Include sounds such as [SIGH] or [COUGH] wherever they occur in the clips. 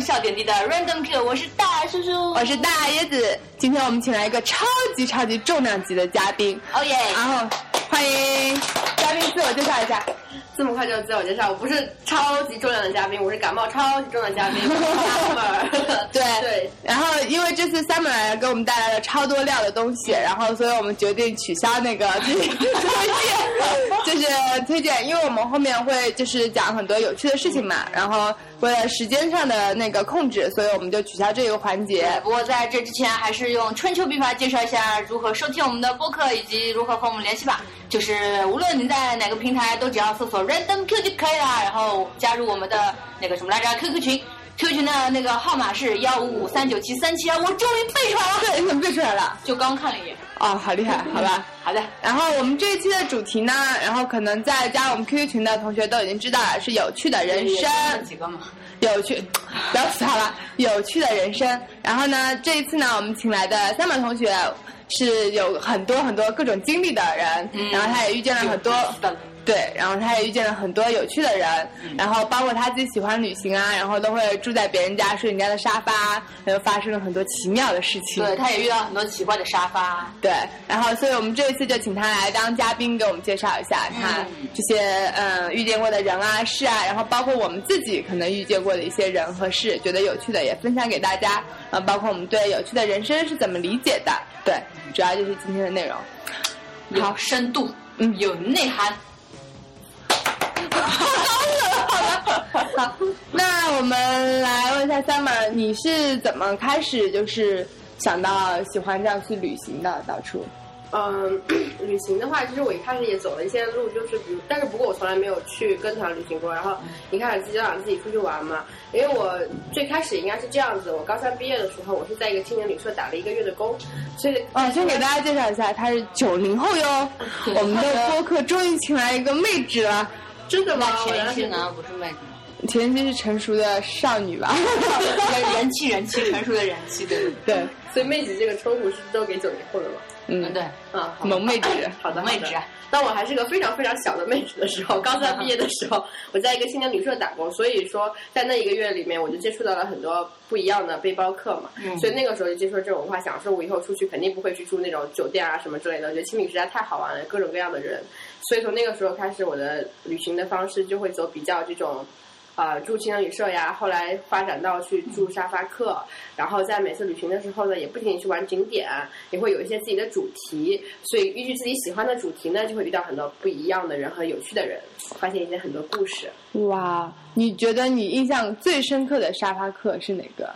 笑点低的 Random Q，我是大叔叔，我是大椰子。今天我们请来一个超级超级重量级的嘉宾，哦耶！然后欢迎嘉宾自我介绍一下。这么快就自我介绍？我不是超级重量的嘉宾，[LAUGHS] 我是感冒超级重的嘉宾 [LAUGHS] Summer。对 [LAUGHS] 对，然后因为这次 Summer 来给我们带来了超多料的东西，然后所以我们决定取消那个就是推荐，就是推荐，因为我们后面会就是讲很多有趣的事情嘛，然后为了时间上的那个控制，所以我们就取消这个环节。不过在这之前，还是用春秋笔法介绍一下如何收听我们的播客以及如何和我们联系吧。就是无论你在哪个平台，都只要搜索 Random Q 就可以了，然后加入我们的那个什么来着 QQ 群，QQ 群的那个号码是幺五五三九七三七幺，我终于背出来了，对，你怎么背出来了？就刚看了一眼。哦，好厉害，[LAUGHS] 好吧。好的，然后我们这一期的主题呢，然后可能在加我们 QQ 群的同学都已经知道了，是有趣的人生。几个嘛？有趣，不要死他了。有趣的人生。然后呢，这一次呢，我们请来的三本同学是有很多很多各种经历的人，然后他也遇见了很多。对，然后他也遇见了很多有趣的人，然后包括他自己喜欢旅行啊，然后都会住在别人家，睡人家的沙发，然后发生了很多奇妙的事情。对，他也遇到很多奇怪的沙发。对，然后所以我们这一次就请他来当嘉宾，给我们介绍一下他这些嗯遇见过的人啊事啊，然后包括我们自己可能遇见过的一些人和事，觉得有趣的也分享给大家。呃，包括我们对有趣的人生是怎么理解的。对，主要就是今天的内容。有深度，嗯，有内涵。好，那我们来问一下 Summer，你是怎么开始就是想到喜欢这样去旅行的？到处？嗯，旅行的话，其实我一开始也走了一些路，就是比如，但是不过我从来没有去跟团旅行过。然后一开始自己就想自己出去玩嘛，因为我最开始应该是这样子，我高三毕业的时候，我是在一个青年旅社打了一个月的工，所以啊，[LAUGHS] 先给大家介绍一下，他是九零后哟。[LAUGHS] 我们的播客终于请来一个妹纸了。真的吗？前期呢不是妹子，前期是成熟的少女吧？[LAUGHS] 人气人气成熟的人气，对 [LAUGHS] 对。所以妹子这个称呼是都给九零后的吗？嗯，对，啊，萌妹纸，好的妹纸。当我还是个非常非常小的妹纸的时候，高三毕业的时候，[LAUGHS] 我在一个青年旅社打工，所以说在那一个月里面，我就接触到了很多不一样的背包客嘛。所以那个时候就接触这种文化，想说我以后出去肯定不会去住那种酒店啊什么之类的，我觉得青旅实在太好玩了，各种各样的人。所以从那个时候开始，我的旅行的方式就会走比较这种，呃，住青年旅社呀。后来发展到去住沙发客，然后在每次旅行的时候呢，也不仅仅去玩景点，也会有一些自己的主题。所以依据自己喜欢的主题呢，就会遇到很多不一样的人和有趣的人，发现一些很多故事。哇，你觉得你印象最深刻的沙发客是哪个？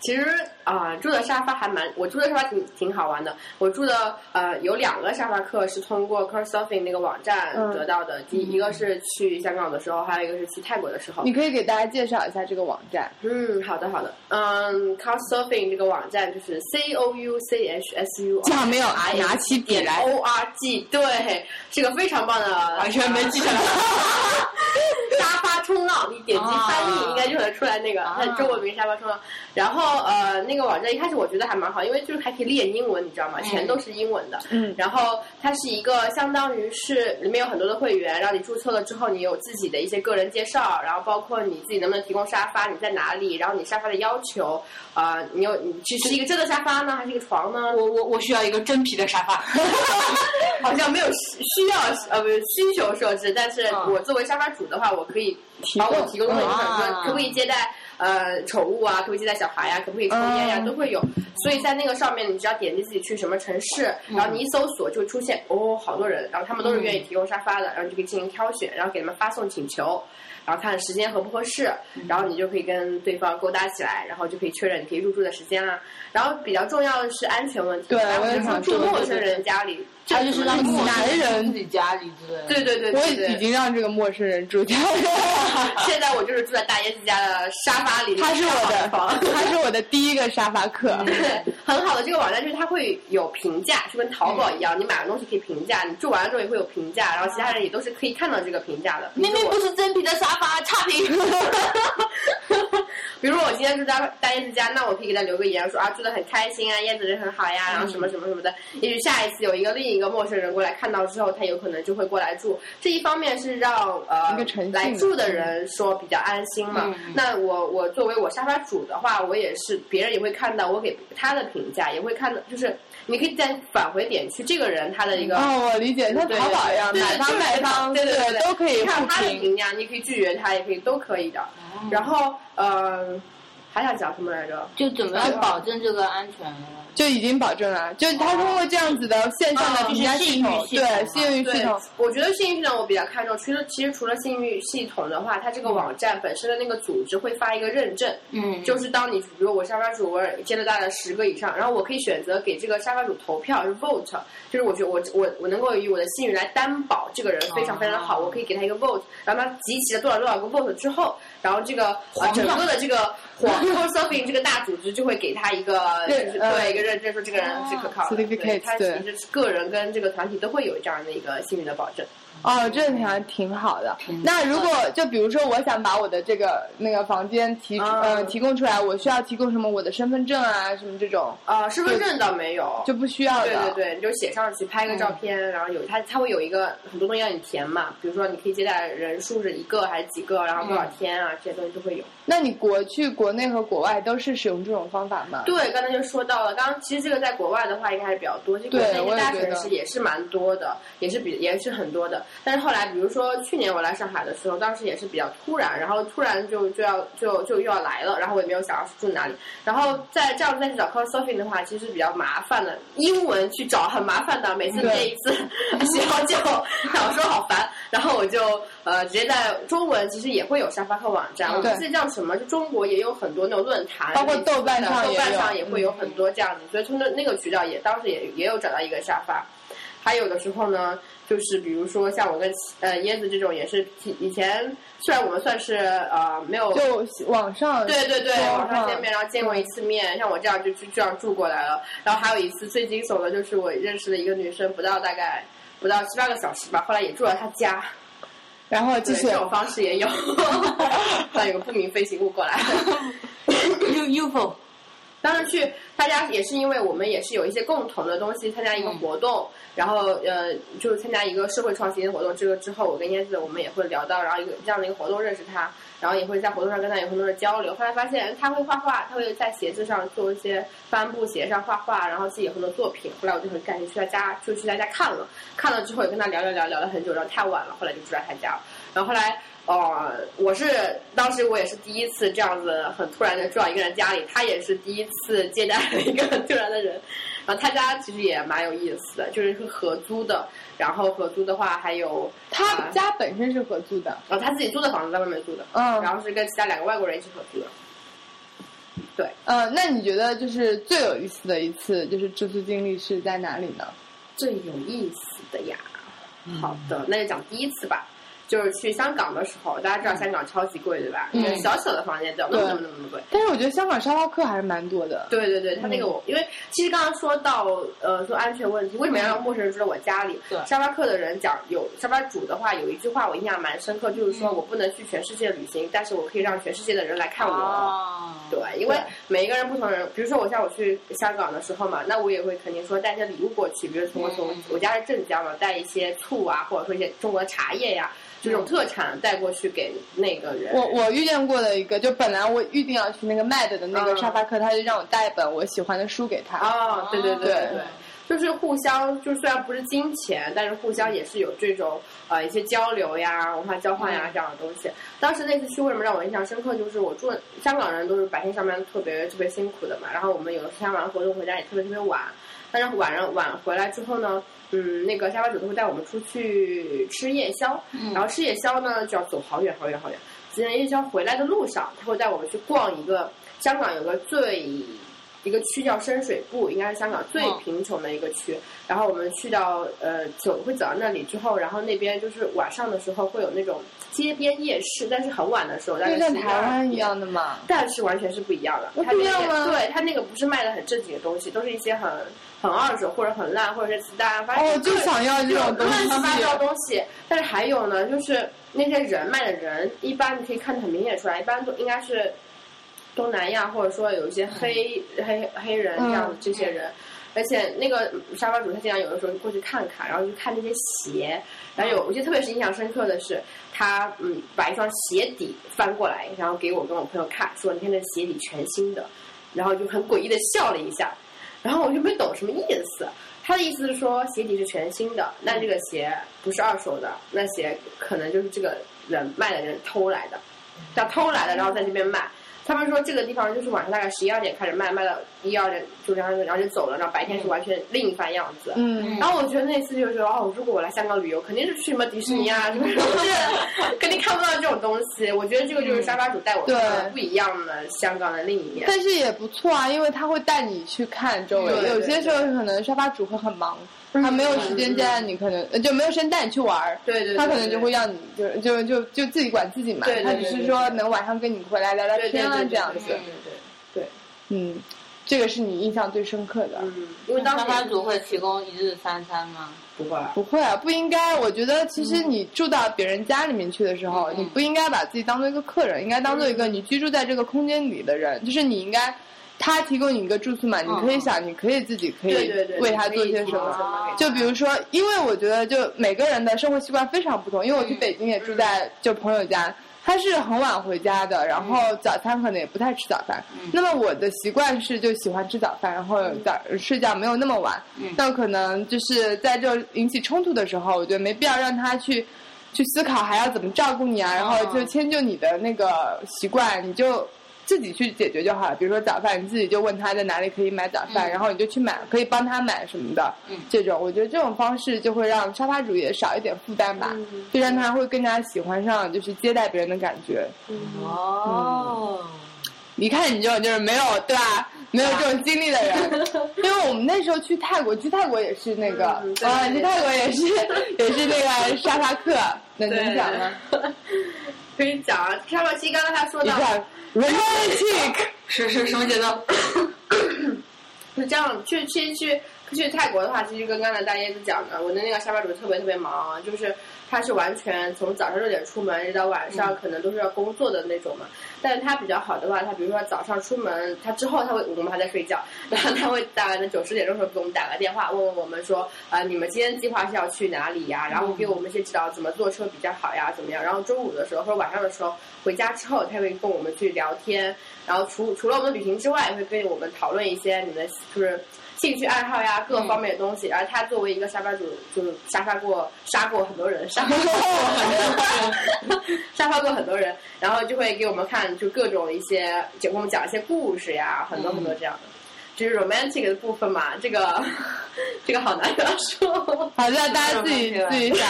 其实啊，住的沙发还蛮，我住的沙发挺挺好玩的。我住的呃有两个沙发客是通过 Couchsurfing 那个网站得到的，第一个是去香港的时候，还有一个是去泰国的时候。你可以给大家介绍一下这个网站。嗯，好的好的。嗯，Couchsurfing 这个网站就是 C O U C H S U，这样没有拿起笔来 O R G，对，是个非常棒的，完全没记下来。[LAUGHS] 沙发冲浪，你点击翻译应该就能出来那个，它中文名沙发冲浪。然后呃，那个网站一开始我觉得还蛮好，因为就是还可以练英文，你知道吗？全都是英文的。嗯。然后它是一个相当于是里面有很多的会员，让你注册了之后，你有自己的一些个人介绍，然后包括你自己能不能提供沙发，你在哪里，然后你沙发的要求，啊，你有你是是一个真的沙发呢，还是一个床呢？我我我需要一个真皮的沙发。[LAUGHS] [LAUGHS] 好像没有需要呃不是需求设置，但是我作为沙发主的话，我可以把我提供的就是说可不可以接待。呃宠物啊，可不可以接待小孩呀，可不可以抽烟呀，嗯都会有。所以在那个上面，你只要点击自己去什么城市，然后你一搜索就会出现哦，好多人，然后他们都是愿意提供沙发的，然后你就可以进行挑选，然后给他们发送请求。然后看时间合不合适，然后你就可以跟对方勾搭起来，然后就可以确认你可以入住的时间啦。然后比较重要的是安全问题，对然后比如说我也想说住陌生人家里，他就是让陌男生人自己家里之类的。对对对我对对，已经让这个陌生人住家了。[LAUGHS] 现在我就是住在大椰子家的沙发里，他是我的，房。[LAUGHS] 他是我的第一个沙发客。对，很好的这个网站就是它会有评价，就跟淘宝一样，你买的东西可以评价，你住完了之后也会有评价，然后其他人也都是可以看到这个评价的。明明不是真皮的沙发，差评。[LAUGHS] 比如说我今天住大大椰子家，那我可以给他留个言说啊住的很开心啊，椰子人很好呀，然后什么什么什么的。也许下一次有一个另一个陌生人过来看到之后，他有可能就会过来住。这一方面是让呃来住的人说比较安心嘛。那我我作为我沙发主的话，我也是别人也会看到我给他的评价，也会看到就是你可以再返回点去这个人他的一个。哦，我理解，像淘宝一样，买方卖方，对对对，都可以互看他的评。评价，你可以拒绝他，也可以都可以的。然后呃，还想讲什么来着？就怎么样保证这个安全呢？就已经保证了，就是他通过这样子的线上的哦评价系统，就是信誉系统对信誉系统，，我觉得信誉系统我比较看重。其实其实除了信誉系统的话，它这个网站本身的那个组织会发一个认证，嗯，就是当你比如我沙发主我接了大概十个以上，然后我可以选择给这个沙发主投票，是 vote，就是我觉得我我我能够以我的信誉来担保这个人非常非常的好，哦我可以给他一个 vote，然后他集齐了多少多少个 vote 之后，然后这个呃整个的这个黄 Couchsurfing 这个大组织就会给他一个就是对一个认证，说这个人是可靠的，他其实个人跟这个团体都会有这样的一个心理的保证。哦，这个还挺好的。那如果就比如说，我想把我的这个那个房间提呃嗯提供出来，我需要提供什么？我的身份证啊，什么这种啊，身份证倒没有，就不需要的。对对对，你就写上去，拍个照片，然后有它它会有一个很多东西让你填嘛，比如说你可以接待人数是一个还是几个，然后多少天啊，这些东西都会有。那你国去国内和国外都是使用这种方法吗？对，刚才就说到了，刚刚其实这个在国外的话应该还是比较多，这个对在大城市也是蛮多的，也是比也是很多的。但是后来，比如说去年我来上海的时候，当时也是比较突然，然后突然就就要就就又要来了，然后我也没有想要住哪里，然后再这样再去找 Couchsurfing 的话，其实比较麻烦的，英文去找很麻烦的，每次那一次写好久，想说好烦，然后我就呃直接在中文其实也会有沙发客网站，我记得叫什么，就中国也有很多那种论坛，包括豆瓣上豆瓣上也会有很多这样子，所以从那那个渠道也当时也也有找到一个沙发。还有的时候呢，就是比如说像我跟呃椰子这种，也是以以前虽然我们算是呃没有就网上对对对，网上见面，然后见过一次面，像我这样就就这样住过来了。然后还有一次最惊悚的就是我认识的一个女生，不到大概不到七八个小时吧，后来也住了她家。然后继续这种方式也有，后来有个不明飞行物过来。[LAUGHS] U UFO 当时去大家也是因为我们也是有一些共同的东西，参加一个活动，然后呃，就是参加一个社会创新的活动。这个之后，我跟燕子我们也会聊到，然后一个这样的一个活动认识他，然后也会在活动上跟他有很多的交流。后来发现他会画画，他会在鞋子上做一些帆布鞋上画画，然后自己有很多作品。后来我就很感兴趣，去他家就去他家看了，看了之后也跟他聊聊聊聊了很久，然后太晚了，后来就住在他家了。然后后来。呃，我是当时我也是第一次这样子很突然的住到一个人家里，他也是第一次接待了一个很突然的人，然后他家其实也蛮有意思的，就是是合租的，然后合租的话还有他啊家本身是合租的，然后他自己租的房子在外面租的，嗯，然后是跟其他两个外国人一起合租的。对，呃，那你觉得就是最有意思的一次就是住宿经历是在哪里呢？最有意思的呀，好的，那就讲第一次吧。就是去香港的时候，大家知道香港超级贵，对吧？嗯小小的房间就那么那么那么那么贵。但是我觉得香港沙发客还是蛮多的。对对对，他那个我，因为其实刚刚说到呃说安全问题，为什么要让陌生人住在我家里？对沙发客的人讲有沙发主的话，有一句话我印象蛮深刻，就是说我不能去全世界旅行，但是我可以让全世界的人来看我。哦，对，因为每一个人不同人，比如说我像我去香港的时候嘛，那我也会肯定说带些礼物过去，比如从我从我家是镇江嘛，带一些醋啊，或者说一些中国的茶叶呀，这种特产带过去给那个人。我我遇见过的一个，就本来我预定要去那个 Mad 的那个嗯沙发客，他就让我带一本我喜欢的书给他。哦，对对对对对对。就是互相，就虽然不是金钱，但是互相也是有这种呃一些交流呀、文化交换呀这样的东西。当时那次去为什么让我印象深刻，就是我住香港人都是白天上班特别特别辛苦的嘛，然后我们有的参加完活动回家也特别特别晚，但是晚上晚回来之后呢。嗯，那个沙发主都会带我们出去吃夜宵，然后吃夜宵呢就要走好远好远好远。今天夜宵回来的路上，他会带我们去逛一个香港有个最一个区叫深水埗，应该是香港最贫穷的一个区。然后我们去到呃走会走到那里之后，然后那边就是晚上的时候会有那种街边夜市，但是很晚的时候，就像台湾一样的嘛，但是完全是不一样的。不一样吗？对，他那个不是卖的很正经的东西，都是一些很。很二手或者很烂，或者是子弹，反正我就想要这种乱七八糟东西。但是还有呢，就是那些人卖的人，一般你可以看得很明显出来，一般都应该是东南亚或者说有一些黑黑黑人这样的这些人。而且那个沙发主他经常有的时候过去看看，然后去看那些鞋。然后有我记得特别是印象深刻的是，他嗯把一双鞋底翻过来，然后给我跟我朋友看，说你看这鞋底全新的，然后就很诡异的笑了一下。然后我就没懂什么意思，他的意思是说鞋底是全新的，那这个鞋不是二手的，那鞋可能就是这个人卖的人偷来的，他偷来的，然后在这边卖。他们说这个地方就是晚上大概十一二点开始卖，卖到一二点就这样，然后就走了。然后白天是完全另一番样子。嗯。然后我觉得那次就是说哦，如果我来香港旅游，肯定是去什么迪士尼啊，什么什么，肯定看不到这种东西。我觉得这个就是沙发主带我看不一样的香港的另一面。但是也不错啊，因为他会带你去看周围。有些时候可能沙发主会很忙。他没有时间带你，可能就没有时间带你去玩儿。对对。他可能就会让你就就就就自己管自己嘛。对对对。他只是说能晚上跟你回来聊聊天啊这样子。对对对。对。嗯，这个是你印象最深刻的。嗯。因为当沙发主会提供一日三餐吗？不会。不会啊，不应该。我觉得其实你住到别人家里面去的时候，你不应该把自己当做一个客人，应该当做一个你居住在这个空间里的人。就是你应该。他提供你一个住宿嘛，你可以想，你可以自己可以为他做些什么。就比如说，因为我觉得，就每个人的生活习惯非常不同。因为我去北京也住在就朋友家，他是很晚回家的，然后早餐可能也不太吃早饭。那么我的习惯是就喜欢吃早饭，然后早睡觉没有那么晚。那可能就是在这引起冲突的时候，我觉得没必要让他去去思考还要怎么照顾你啊，然后就迁就你的那个习惯，你就。自己去解决就好了。比如说早饭，你自己就问他在哪里可以买早饭，然后你就去买，可以帮他买什么的。这种，我觉得这种方式就会让沙发主也少一点负担吧，就让他会更加喜欢上就是接待别人的感觉。哦，一看你就就是没有对吧？没有这种经历的人，[LAUGHS] 因为我们那时候去泰国，去泰国也是那个啊，去泰国也是也是那个沙发客，能能讲吗？可以讲啊，沙洛西刚刚他说的，romantic 是是什么节奏？是 [COUGHS] 这样，去去去去泰国的话，其实跟刚才大椰子讲的，我的那个沙发主特别特别忙，就是他是完全从早上六点出门，一直到晚上，可能都是要工作的那种嘛。但是他比较好的话，他比如说早上出门，他之后他会我们还在睡觉，然后他会大概在九十点钟时候给我们打个电话，问问我们说，呃，你们今天计划是要去哪里呀？然后给我们一些指导，怎么坐车比较好呀？怎么样？然后中午的时候或者晚上的时候回家之后，他会跟我们去聊天，然后除除了我们旅行之外，也会跟我们讨论一些你们就是。兴趣爱好呀，各方面的东西。而他作为一个沙发主，就是沙发过杀过很多人，杀过很多人，[LAUGHS] 沙发过很多人，然后就会给我们看，就各种一些，给我们讲一些故事呀，很多很多这样的。就是 romantic 的部分嘛，这个这个好难跟他说。[LAUGHS] 好的，大家自己自己想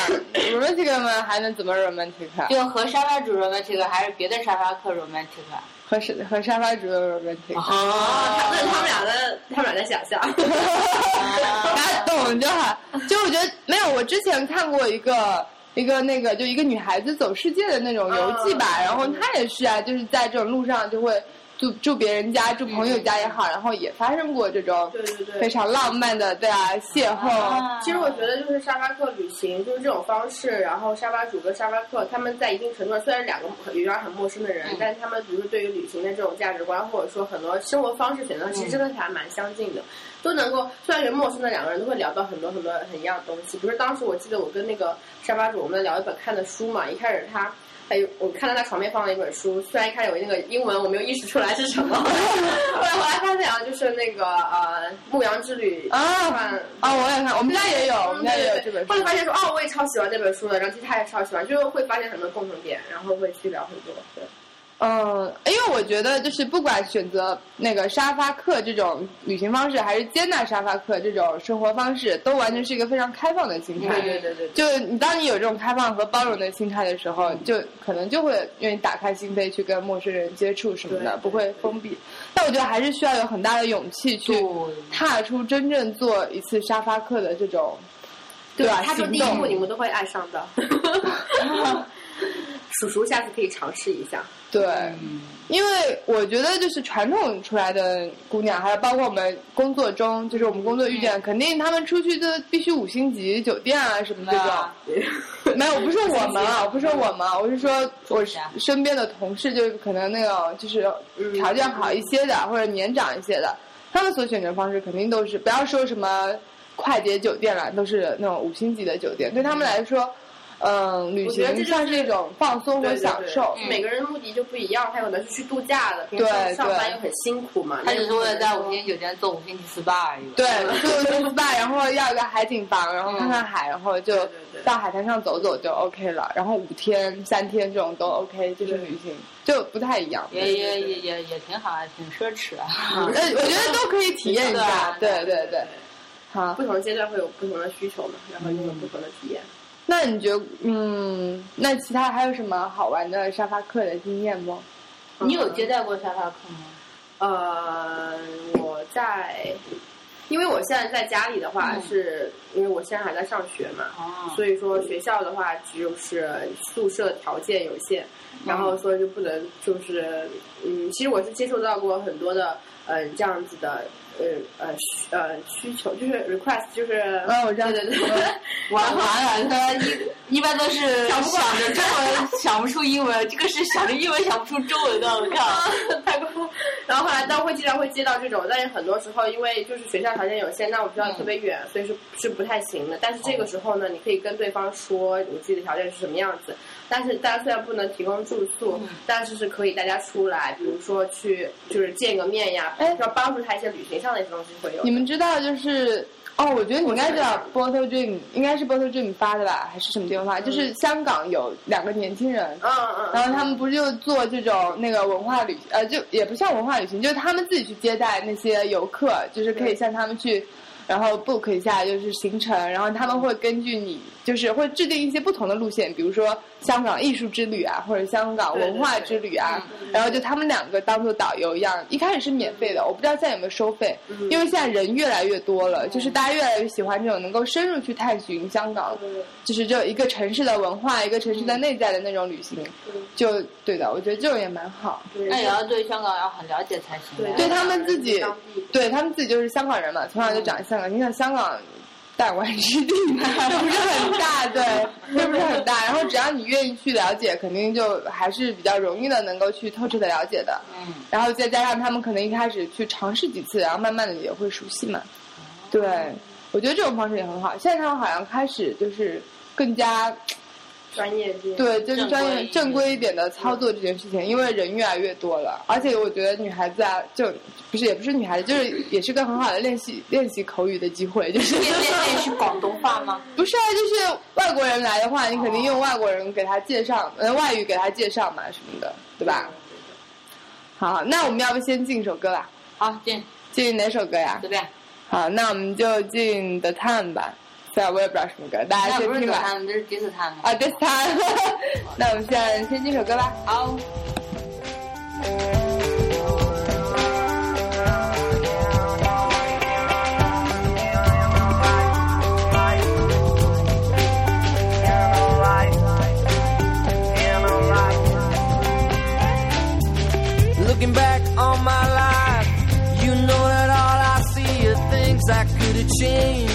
，romantic 嘛，还能怎么 romantic？就和沙发主 romantic，还是别的沙发客 romantic？和沙和沙发主有问题。哦，他们他们俩的他们俩在想象，[LAUGHS] 大家懂就好。就我觉得没有，我之前看过一个一个那个，就一个女孩子走世界的那种游记吧，然后她也是啊，就是在这种路上就会。住住别人家，住朋友家也好，然后也发生过这种对对对非常浪漫的对啊邂逅。其实我觉得就是沙发客旅行就是这种方式，然后沙发主跟沙发客他们在一定程度上虽然两个有点很陌生的人，但是他们比如说对于旅行的这种价值观，或者说很多生活方式选择，其实真的还蛮相近的，都能够虽然是陌生的两个人，都会聊到很多很多很一样的东西。不是当时我记得我跟那个沙发主我们聊一本看的书嘛，一开始他。我看到他床边放了一本书，虽然一开始有那个英文我没有意识出来是什么，[LAUGHS] 后来后来发现啊，就是那个呃《牧羊之旅》啊啊，我也看，我们家也有，我们家也有这本书。后来发现说哦，我也超喜欢这本书的，然后其实他也超喜欢，就是会发现很多共同点，然后会去聊很多。对。嗯，因为我觉得就是不管选择那个沙发客这种旅行方式，还是接纳沙发客这种生活方式，都完全是一个非常开放的心态。对对对对。就你当你有这种开放和包容的心态的时候，就可能就会愿意打开心扉去跟陌生人接触什么的，不会封闭。但我觉得还是需要有很大的勇气去踏出真正做一次沙发客的这种，对吧？他说第一步你们都会爱上的。[LAUGHS] [LAUGHS] [LAUGHS] 叔叔下次可以尝试一下。对，因为我觉得就是传统出来的姑娘，还有包括我们工作中，就是我们工作遇见，肯定他们出去都必须五星级酒店啊什么这种。[LAUGHS] 没有，不是我们，啊，不是我们，我是说我身边的同事，就是可能那种就是条件好一些的，或者年长一些的，他们所选择方式肯定都是不要说什么快捷酒店了，都是那种五星级的酒店，对他们来说。嗯，旅行算是一种放松和享受。每个人目的就不一样，他有的是去度假的，对上班又很辛苦嘛。他只是为了在五星酒店做五星级 SPA 而已。对，做五星 SPA，然后要一个海景房，然后看看海，然后就到海滩上走走就 OK 了。然后五天、三天这种都 OK，就是旅行就不太一样。也也也也也挺好啊，挺奢侈啊。呃，我觉得都可以体验一下。[LAUGHS] 对对对，好，不同阶段会有不同的需求嘛，然后拥有不同的体验。那你觉得，嗯，那其他还有什么好玩的沙发客的经验吗？你有接待过沙发客吗？呃，我在，因为我现在在家里的话，是因为我现在还在上学嘛，所以说学校的话，就是宿舍条件有限，然后所以就不能就是，嗯，其实我是接触到过很多的，嗯，这样子的。呃呃需呃需求就是 request 就是，嗯，我知道，对对对，完 [LAUGHS] 完了，他一一般都是想着中文想不出英文，这个是想着英文想不出中文的，我靠，太过。然后后来，但会经常会接到这种，但是很多时候因为就是学校条件有限，那我学校特别远，所以是是不太行的。但是这个时候呢，你可以跟对方说你自己的条件是什么样子。但是大家虽然不能提供住宿，但是是可以大家出来，比如说去就是见个面呀，要帮助他一些旅行上的一些东西会有。你们知道就是哦，我觉得你应该知道 Bottle Dream，应该是 Bottle Dream 发的吧，还是什么地方发？就是香港有两个年轻人，嗯嗯，然后他们不是就做这种那个文化旅，呃，就也不像文化旅行，就是他们自己去接待那些游客，就是可以向他们去。然后 book 一下就是行程，然后他们会根据你，就是会制定一些不同的路线，比如说香港艺术之旅啊，或者香港文化之旅啊，然后就他们两个当做导游一样，一开始是免费的，我不知道现在有没有收费，因为现在人越来越多了，就是大家越来越喜欢这种能够深入去探寻香港，就是这一个城市的文化，一个城市的内在的那种旅行，就对的，我觉得这种也蛮好。那也要对香港要很了解才行。对他们自己，对他们自己就是香港人嘛，从小就长香港。你想香港，弹丸之地，嘛 [LAUGHS] 不是很大，[LAUGHS] 对，又不是很大。然后只要你愿意去了解，肯定就还是比较容易的，能够去透彻的了解的。嗯。然后再加上他们可能一开始去尝试几次，然后慢慢的也会熟悉嘛。对，我觉得这种方式也很好。现在他们好像开始就是更加。专业对，就是专业正规一点的操作这件事情，因为人越来越多了，而且我觉得女孩子啊，就不是也不是女孩子，就是也是个很好的练习练习口语的机会，就是练练习广东话吗？[LAUGHS] 不是啊，就是外国人来的话，你肯定用外国人给他介绍，呃，外语给他介绍嘛，什么的，对吧？好，那我们要不先进一首歌吧？好，进进哪首歌呀？随便。好，那我们就进 The Time 吧。虽然我也不知道什么歌，大家先听吧。这是 This Time 啊，This Time。那我们现在先听首歌吧。好。Looking back on my life, you know that all I see are things I could have changed.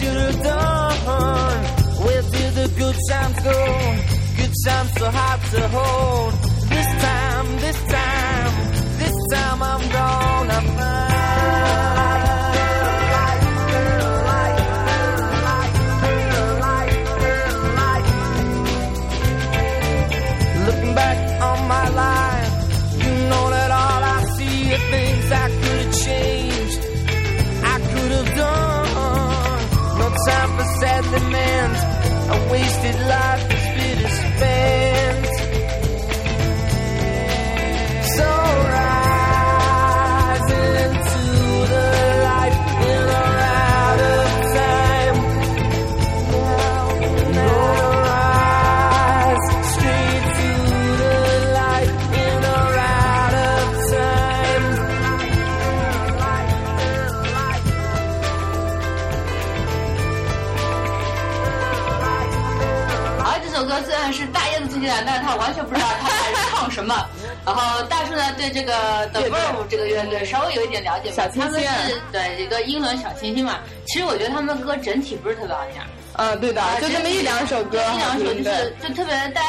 Should have done. Where did the good times go? Good times so hard to hold. This time, this time, this time I'm gonna find. wasted life. 完全不知道他在唱什么。然后大树呢，对这个 The 乐队 Verve 这个乐队稍微有一点了解吧，小清新啊他们是对一个英伦小清新嘛。其实我觉得他们歌整体不是特别好听，嗯，对的，就这么一两首歌一两首就是。就特别大家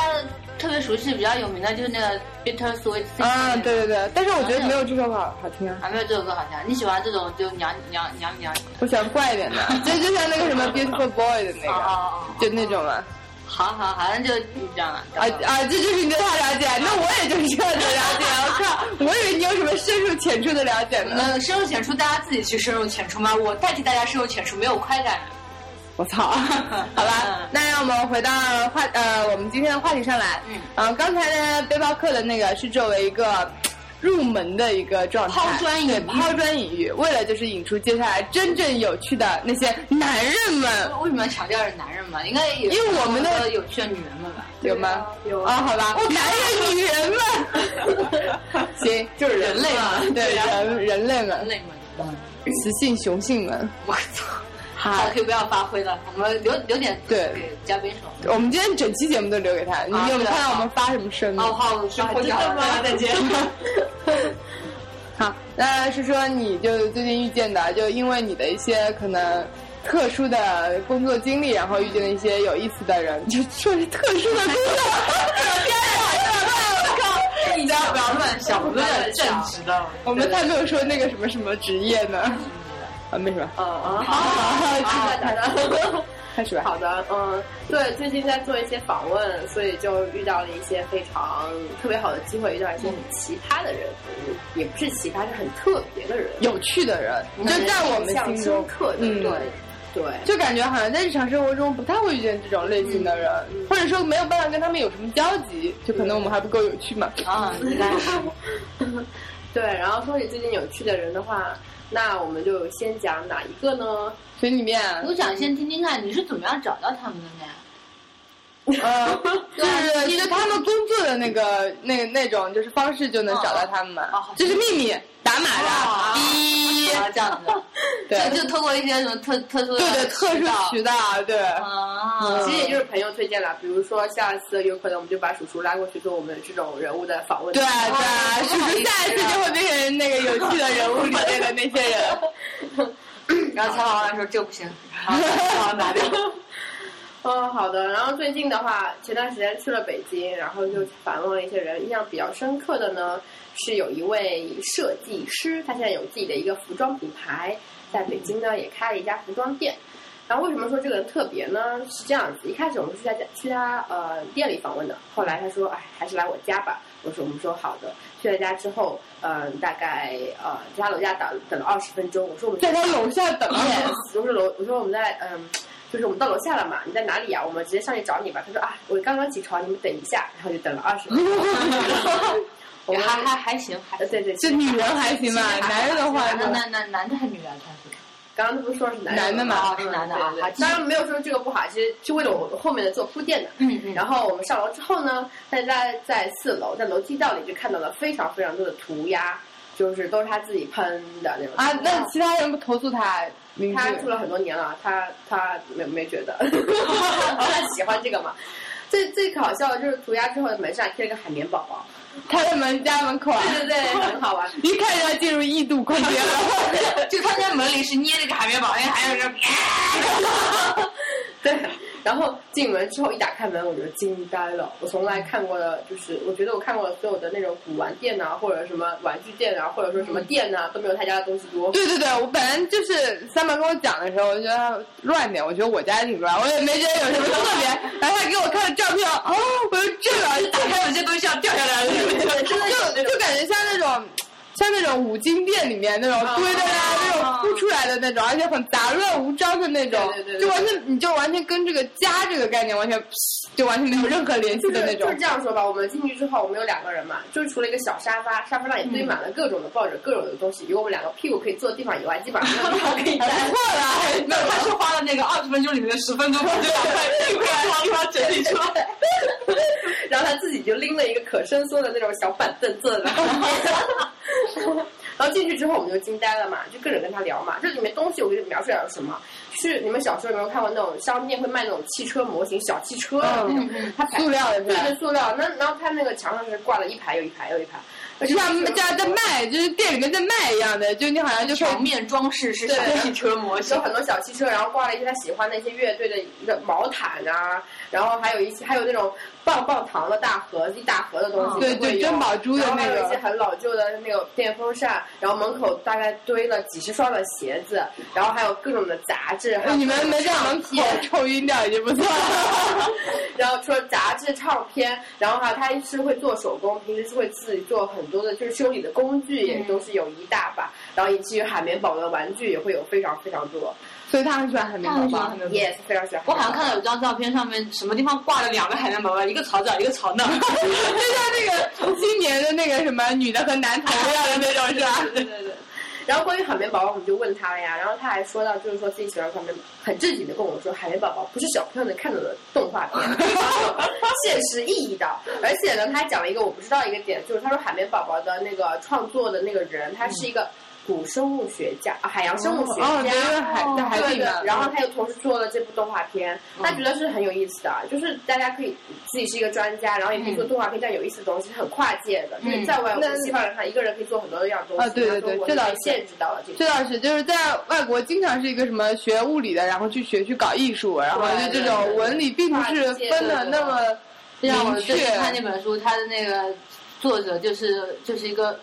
特别熟悉、比较有名的，就是那个 Bitter Sweet。啊，对对对，但是我觉得没有这首好好听啊，还没有这首歌好听。你喜欢这种就娘娘娘娘？我喜欢怪一点的，[LAUGHS] 就就像那个什么 Beautiful Boy 的那个，哦，就那种嘛。好好好，那就这样了。啊啊，这就是你对他了解，那我也就是这样的了解。[LAUGHS] 我靠，我以为你有什么深入浅出的了解呢。呃，深入浅出，大家自己去深入浅出嘛。我代替大家深入浅出，没有快感。我操！[LAUGHS] 好吧，那让我们回到话呃，我们今天的话题上来。嗯呃，刚才呢，背包客的那个是作为一个入门的一个状态，抛砖引玉抛砖引玉，为了就是引出接下来真正有趣的那些男人们，为什么要强调是男人们？应该有因为我们的有趣的女人们吧。有吗？有啊，好吧，男人、女人们，[LAUGHS] 行，就是人类嘛对人人类们，人类们？雌性雄性们。我操！好，可以不要发挥了，我们留留点对给嘉宾说。我们今天整期节目都留给他，你有没有看到我们发什么声吗？哦，好，生活就好了，再见。[LAUGHS] 好，那是说你就最近遇见的，就因为你的一些可能特殊的工作经历，然后遇见了一些有意思的人，就说是特殊的工作。我靠！你家不要乱想，我们很正直的。[LAUGHS] 我们才没有说那个什么什么职业呢。啊，没什么。嗯嗯，好好，好。开始吧。好的，嗯，对，最近在做一些访问，所以就遇到了一些非常特别好的机会，遇到一些很奇葩的人，也不是奇葩，是很特别的人，有趣的人，就在我们心中，刻的，对对。就感觉好像在日常生活中不太会遇见这种类型的人，或者说没有办法跟他们有什么交集，就可能我们还不够有趣嘛。啊，应该是。对，然后说起最近有趣的人的话，那我们就先讲哪一个呢？群里面，我想先听听看你是怎么样找到他们的呢？呃，[LAUGHS] 就是就他们工作的那个那个那种就是方式就能找到他们嘛这是秘密，打码哦的，一，啊，这样子，对就就透过一些什么特特殊的对对，特殊渠道，对，啊，其实也就是朋友推荐了，比如说下次有可能我们就把叔叔拉过去做我们这种人物的访问。对对，叔叔下一次就会变成那个有趣的人物里面的那些人。[LAUGHS] 然后采访完说这不行，然后采访拿掉。嗯，好的。然后最近的话，前段时间去了北京，然后就访问了一些人，印象比较深刻的呢，是有一位设计师，他现在有自己的一个服装品牌，在北京呢也开了一家服装店。然后为什么说这个人特别呢？是这样子，一开始我们是在去他呃店里访问的，后来他说，哎，还是来我家吧。我说我们说好的。去了家之后，嗯、大概呃在他楼下等等了二十分钟。我说我们在他楼下等 yes，[LAUGHS] 我说楼，我说我们在嗯，就是我们到楼下了嘛，你在哪里啊？我们直接上去找你吧。他说啊，我刚刚起床，你们等一下，然后就等了二十分钟。[LAUGHS] [LAUGHS] 我们还还还行，还呃对对，就女人还行吧，男人的话那呢，那那男的还是女人？他是刚刚他不是说是男男的嘛哦是男的啊当然没有说这个不好，其实是为了我后面的做铺垫的。嗯嗯然后我们上楼之后呢，大家在四楼，在楼梯道里就看到了非常非常多的涂鸦，就是都是他自己喷的那种啊，那其他人不投诉他？他住了很多年了，他他没没觉得，[LAUGHS] 他喜欢这个嘛。最最搞笑的就是涂鸦之后门上贴了个海绵宝宝，他在门家门口啊，对对对，很好玩。[LAUGHS] 一看就要进入异度空间了。[LAUGHS] 就他在门里是捏了个海绵宝宝，还有个对，然后进门之后一打开门，我就惊呆了。我从来看过的，就是我觉得我看过的所有的那种古玩店呐、或者什么玩具店啊，或者说什么店呐、都没有他家的东西多。对对对，我本来就是三毛跟我讲的时候，我觉得乱点，我觉得我家也挺乱，我也没觉得有什么特别。然后他给我看了照片，哦，我说这个，还有些东西要掉下来了。真的就就感觉像那种。像那种五金店里面那种堆的呀，那种铺出来的那种，而且很杂乱无章的那种对对对，就完全你就完全跟这个家这个概念完全 [SNIFFS] 就完全没有任何联系的那种就是。这样说吧，我们进去之后，我们有两个人嘛，就是除了一个小沙发，沙发上也堆满了各种的抱着各种的东西，有我们两个屁股可以坐的地方以外，基本上没有地方可以不站。错啦，[LAUGHS] 没有，他是花了那个二十分钟里面的十分钟，把这两块屁股往地方整理出来。[LAUGHS] 然后他自己就拎了一个可伸缩的那种小板凳坐在那旁边。[LAUGHS] 然后进去之后我们就惊呆了嘛，就各种跟他聊嘛。这里面东西我给你描述点什么？是你们小时候有没有看过那种商店会卖那种汽车模型、小汽车的那种？它塑料的对？对塑料。那然后它那个墙上是挂了一排又一排又一排，就像在在卖，就是店里面在卖一样的，就你好像就墙面装饰是小汽车模型有，很多小汽车，然后挂了一些他喜欢的一些乐队的一个毛毯啊，然后还有一些还有那种棒棒糖的大盒子一大盒的东西，对对珍宝珠的然后还有一些很老旧的那个电风扇，然后门口大概堆了几十双的鞋子，然后还有各种的杂志，你们没在门口唱片抽晕掉已经不错。了。[LAUGHS] 然后除了杂志、唱片，然后还有他是会做手工，平时是会自己做很多的，就是修理的工具也都是有一大把，然后以至于海绵宝宝的玩具也会有非常非常多，所以他很喜欢海绵宝宝。，yes，非常喜欢。我好像看到有张照片，上面什么地方挂了两个海绵宝宝，一个朝这，一个朝那。[LAUGHS] 就像那个 [LAUGHS] 今年的那个什么女的和男童一样的那种是吧？[LAUGHS] 对对对。然后关于海绵宝宝，我们就问他了呀，然后他还说到，就是说自己喜欢海绵，很正经的跟我说，海绵宝宝不是小朋友能看到的动画片，现实意义的。而且呢，他还讲了一个我不知道一个点，就是他说海绵宝宝的那个创作的那个人，他是一个古生物学家，啊海洋生物学家。海在海对的，，然后他又同时做了这部动画片，他觉得是很有意思的，就是大家可以自己是一个专家，然后也可以做动画片这样有意思的东西，很跨界的，就是在外国那西方人看一个人可以做很多样东西，啊对对对这倒是。限制到了这个这。倒是，就是在外国经常是一个什么学物理的，然后去学去搞艺术，然后就这种文理并不是分的那么明确。看那本书，它的那个作者就是就是一个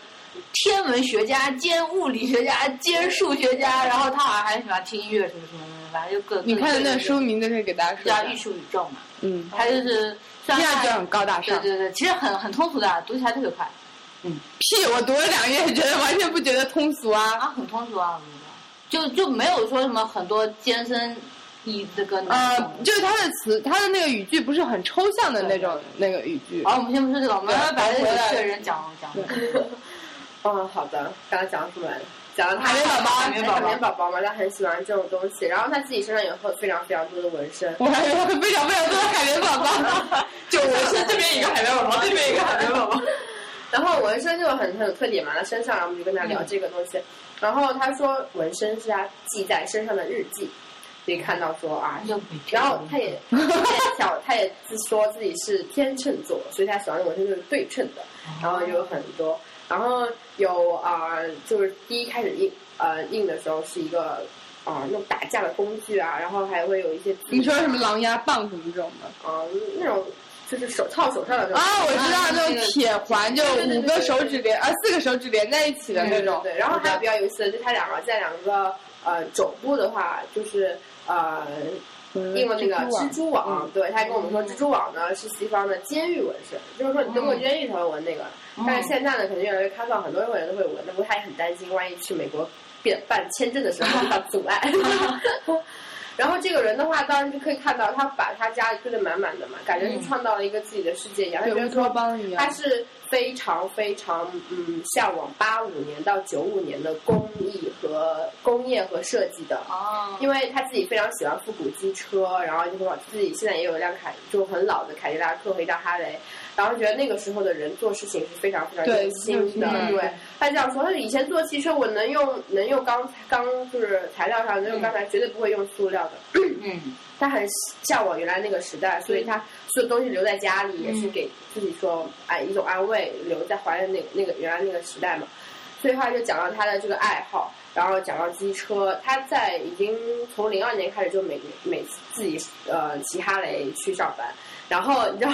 天文学家兼物理学家兼数学家，然后他好像还喜欢听音乐什么什么的，反正就各你看那书名就可以给大家说。叫艺术宇宙嘛，嗯，他就是虽然他听上去很高大上。对对对，其实很很通俗的，读起来特别快嗯屁！我读了两页，觉得完全不觉得通俗啊。啊，很通俗啊，我觉得就就没有说什么很多艰深意这个呃，就是他的词，他的那个语句不是很抽象的那种那个语句。好，我们先不说这个，我们对把这个回来有趣的人讲讲。哦，好的，刚刚讲到什么来着？讲到他海绵宝宝海海绵宝宝绵宝宝嘛，他很喜欢这种东西，然后他自己身上有很非常非常多的纹身。我还以为非常非常多的海绵宝宝，[LAUGHS] 就纹身这边一个海绵宝宝，这边一个海绵宝宝。[LAUGHS] 然后纹身就很很有特点嘛，他身上，然后我们就跟他聊这个东西。然后他说纹身是他记在身上的日记，可以看到说啊，然后他也 [LAUGHS] 他也小，他也自说自己是天秤座，所以他喜欢的纹身就是对称的，然后有很多，然后有啊、就是第一开始印呃印的时候是一个啊、那种打架的工具啊，然后还会有一些你说什么狼牙棒什么这种的？啊、那种就是手套手上的啊，我知道那种铁环，就五个手指连啊四个手指连在一起的那种。对，然后还有比较有意思的，就他两个在两个呃肘部的话，就是呃印了那个蜘蛛网，对，他还跟我们说蜘蛛网呢是西方的监狱纹身，就是说你登过监狱才会纹那个，但是现在呢可能越来越开放，很多人都会纹，那不过他也很担心，万一去美国变办签证的时候遇到阻碍。[LAUGHS] 然后这个人的话，当然就可以看到他把他家里堆得满满的嘛，感觉是创造了一个自己的世界一样。他对乌托邦一样他是非常非常嗯向往八五年到九五年的工艺和工业和设计的。哦，因为他自己非常喜欢复古机车，然后就说自己现在也有一辆凯，就很老的凯迪拉克和一辆哈雷，然后觉得那个时候的人做事情是非常非常对用心的。嗯对，他这样说，他以前做汽车我能用能用钢钢就是材料上能用钢材，绝对不会用塑料的。嗯，[CLEARS THROAT] 他很向往原来那个时代，所以他所有东西留在家里，也是给自己说，哎，一种安慰，留在怀念那那个原来那个时代嘛。所以他就讲到他的这个爱好，然后讲到机车，他在已经从零二年开始就每每次自己呃骑哈雷去上班，然后你知道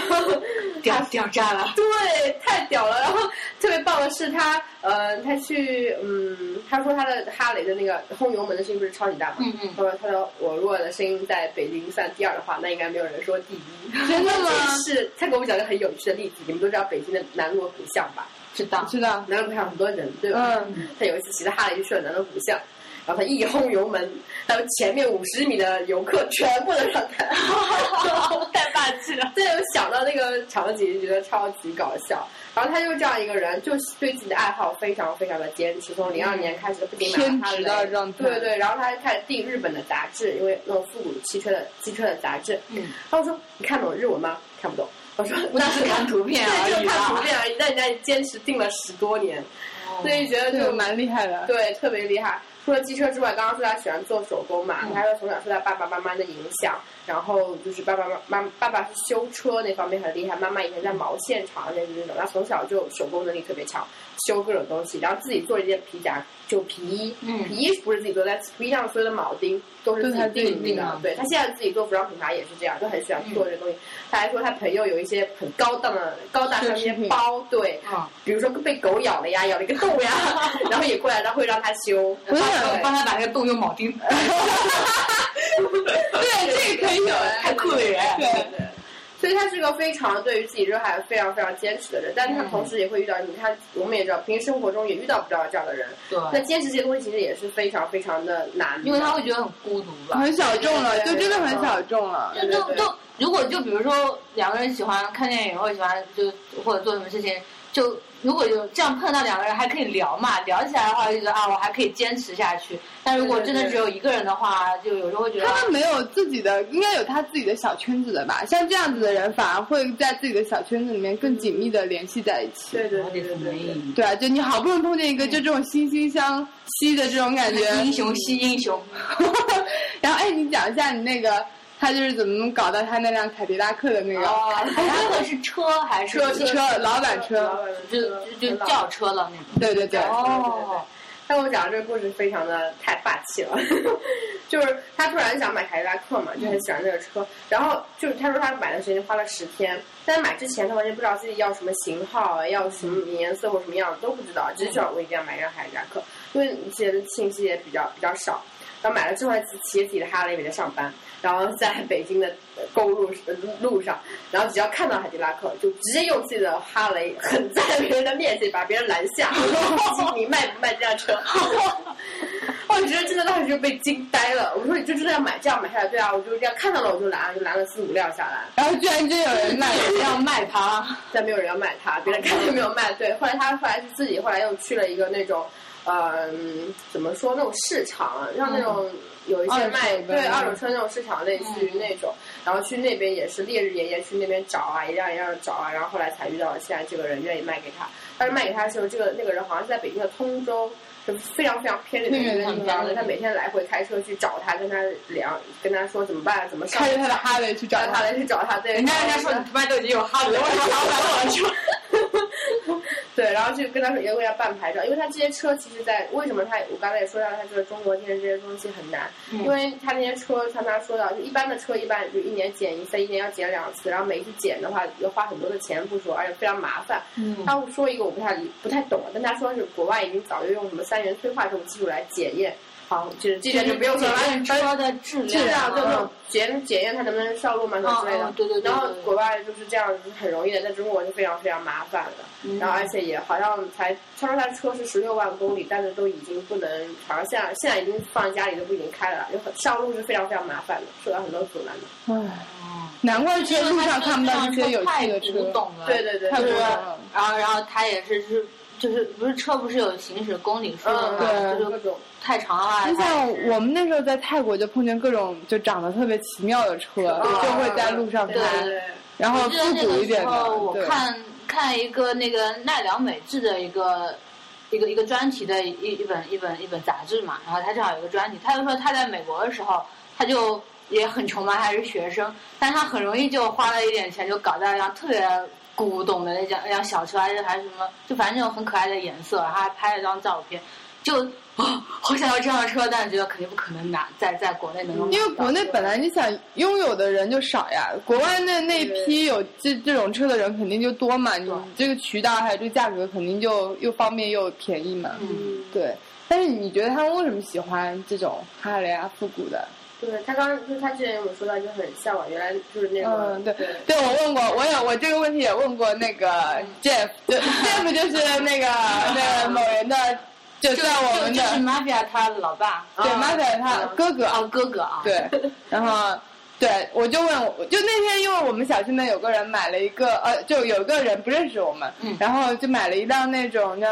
屌屌炸了。对，太屌了！然后特别棒的是他，呃，他去，嗯，他说他的哈雷的那个轰油门的声音不是超级大吗？嗯嗯他说他说我如果的声音在北京算第二的话，那应该没有人说第一。[LAUGHS] 真的吗？是，他给我们讲一个很有趣的例子，你们都知道北京的南锣鼓巷吧？知道。知道。南锣鼓巷很多人，对吧？嗯。他有一次骑着哈雷就去了南锣鼓巷，然后他一轰油门，然后前面五十米的游客全部都让他。太霸气了。对，我想到那个场景，就觉得超级搞笑。然后他就是这样一个人，就是对自己的爱好非常非常的坚持。从零二年开始，不仅买了哈偏执的对对，然后他还开始订日本的杂志，因为那种复古汽车的汽车的杂志。嗯，他说：“你看懂日文吗？看不懂。”我说：“那是看图片而 [LAUGHS] 对，就看图。片而已。但人家坚持订了十多年，所以觉得，就蛮厉害的。对，特别厉害。除了机车之外，刚刚说他喜欢做手工嘛，嗯。他说从小受到爸爸妈妈的影响，然后就是爸爸妈妈爸爸是修车那方面很厉害，妈妈以前在毛线厂那那种，他从小就手工能力特别强，修各种东西，然后自己做一件皮夹，就皮衣，嗯皮衣不是自己做，但皮衣上所有的铆钉都是自己都是他自己定定的。的对他现在自己做服装品牌也是这样，就很喜欢做这个东西。他还说他朋友有一些很高档的高大上的一些包，对，啊，比如说被狗咬了呀，咬了一个洞呀，[LAUGHS] 然后也过来，然后会让他修。不是帮他把那个洞用铆钉，[LAUGHS] 对，这个可以有哎，太酷了人。对，对，所以他是个非常对于自己热爱、非常非常坚持的人，但是他同时也会遇到，你看，我们也知道，平时生活中也遇到不到这样的人。那对，坚持这些东西其实也是非常非常的难的，因为他会觉得很孤独吧。很小众了，就真的很小众了。就就就，如果就比如说两个人喜欢看电影，或者喜欢就或者做什么事情，就如果有这样碰到两个人还可以聊嘛，聊起来的话就觉得啊，我还可以坚持下去。但如果真的只有一个人的话，就有时候会觉得他们没有自己的，应该有他自己的小圈子的吧？像这样子的人，反而会在自己的小圈子里面更紧密的联系在一起。对对有对对对。对啊，就你好不容易碰见一个，就这种惺惺相惜的这种感觉。[LAUGHS] 英雄惜英雄，[LAUGHS] 然后，哎，你讲一下你那个他就是怎么搞到他那辆凯迪拉克的那个、哦，凯迪拉克是车还是车车老板车。就就就轿车了那种？对对对，哦，他给我讲的这个故事非常的太霸气了，[LAUGHS] 就是他突然想买凯迪拉克嘛，就很喜欢这个车，然后就是他说他买的时间花了十天，但是买之前他完全不知道自己要什么型号啊，要什么颜色或什么样的都不知道，只是说我一定要买一辆凯迪拉克，因为一些信息也比较比较少。然后买了之后，他骑着自己的哈雷每天上班，然后在北京的公路呃路上，然后只要看到海迪拉克，就直接用自己的哈雷狠在别人的面前把别人拦下，你卖不卖这辆车？我觉得真的当时就被惊呆了。我说你就真的要买这样买下来？对啊，我就这样看到了我就拦，就拦了四五辆下来，然后居然真有人卖，要卖它，但没有人要卖它，别人看见没有卖。对，后来他后来是自己后来又去了一个那种。嗯，怎么说那种市场啊，像那种有一些卖对二手车那种市场，类似于那种，然后去那边也是烈日炎炎去那边找啊，一辆一辆找啊，然后后来才遇到了现在这个人愿意卖给他。但是卖给他的时候，这个那个人好像是在北京的通州，就非常非常偏远的地方，他每天来回开车去找他，跟他聊，跟他说怎么办，怎么上，开着他的哈雷去找他来去找他，对，人家人家说你他妈都已经有哈雷，为什么还要买我的车？对，然后就跟他说也给他办牌照，因为他这些车其实在为什么他我刚才也说到，他这个中国现在这些东西很难，嗯因为他那些车像他说到，就一般的车一般就一年检一次，一年要检两次，然后每一次检的话要花很多的钱不说，而且非常麻烦。嗯他说一个我不太理不太懂，但他说是国外已经早就用什么三元催化这种技术来检验。好，就是这点就不用说了，车的质量，质量就那种检检验它能不能上路嘛什么之类的。对对对。然后国外就是这样，很容易的，在中国是非常非常麻烦的。然后而且也好像才，他说他的车是十六万公里，但是都已经不能，好像现在现在已经放在家里都不已经开了，就很上路是非常非常麻烦的，受到很多阻拦的。唉，难怪这路上看不到这些有趣的车。对对对，太就是古董了。然后然后他也是是就是不是车不是有行驶公里数的嘛，对就是各种。太长的话，就像我们那时候在泰国就碰见各种就长得特别奇妙的车，就会在路上对开，对然后复古一点个时候的，我看看一个那个奈良美智的一个一个一个专题的一一本一本一本杂志嘛，然后他正好有个专题，他就说他在美国的时候，他就也很穷嘛，还是学生，但他很容易就花了一点钱，就搞到一辆特别古董的那辆那辆小车，还是还是什么，就反正那种很可爱的颜色，然后还拍了张照片，就啊、好想要这样的车，但是觉得肯定不可能拿在在国内能用，因为国内本来你想拥有的人就少呀，国外那那一批有这这种车的人肯定就多嘛，你这个渠道还有这个价格肯定就又方便又便宜嘛。嗯，对。但是你觉得他们为什么喜欢这种哈雷啊复古的？对他刚就是他之前有说到就很向往，原来就是那个嗯，对对，我问过，我有我这个问题也问过那个 Jeff，就 [LAUGHS] Jeff 就是那个那个某人的，就在我们的就是 mafia 他老爸，对 Mafia 他哥哥哦哥哥啊，对，[LAUGHS] 然后对我就问我，就那天因为我们小区呢有个人买了一个呃，就有个人不认识我们，嗯。然后就买了一辆那种叫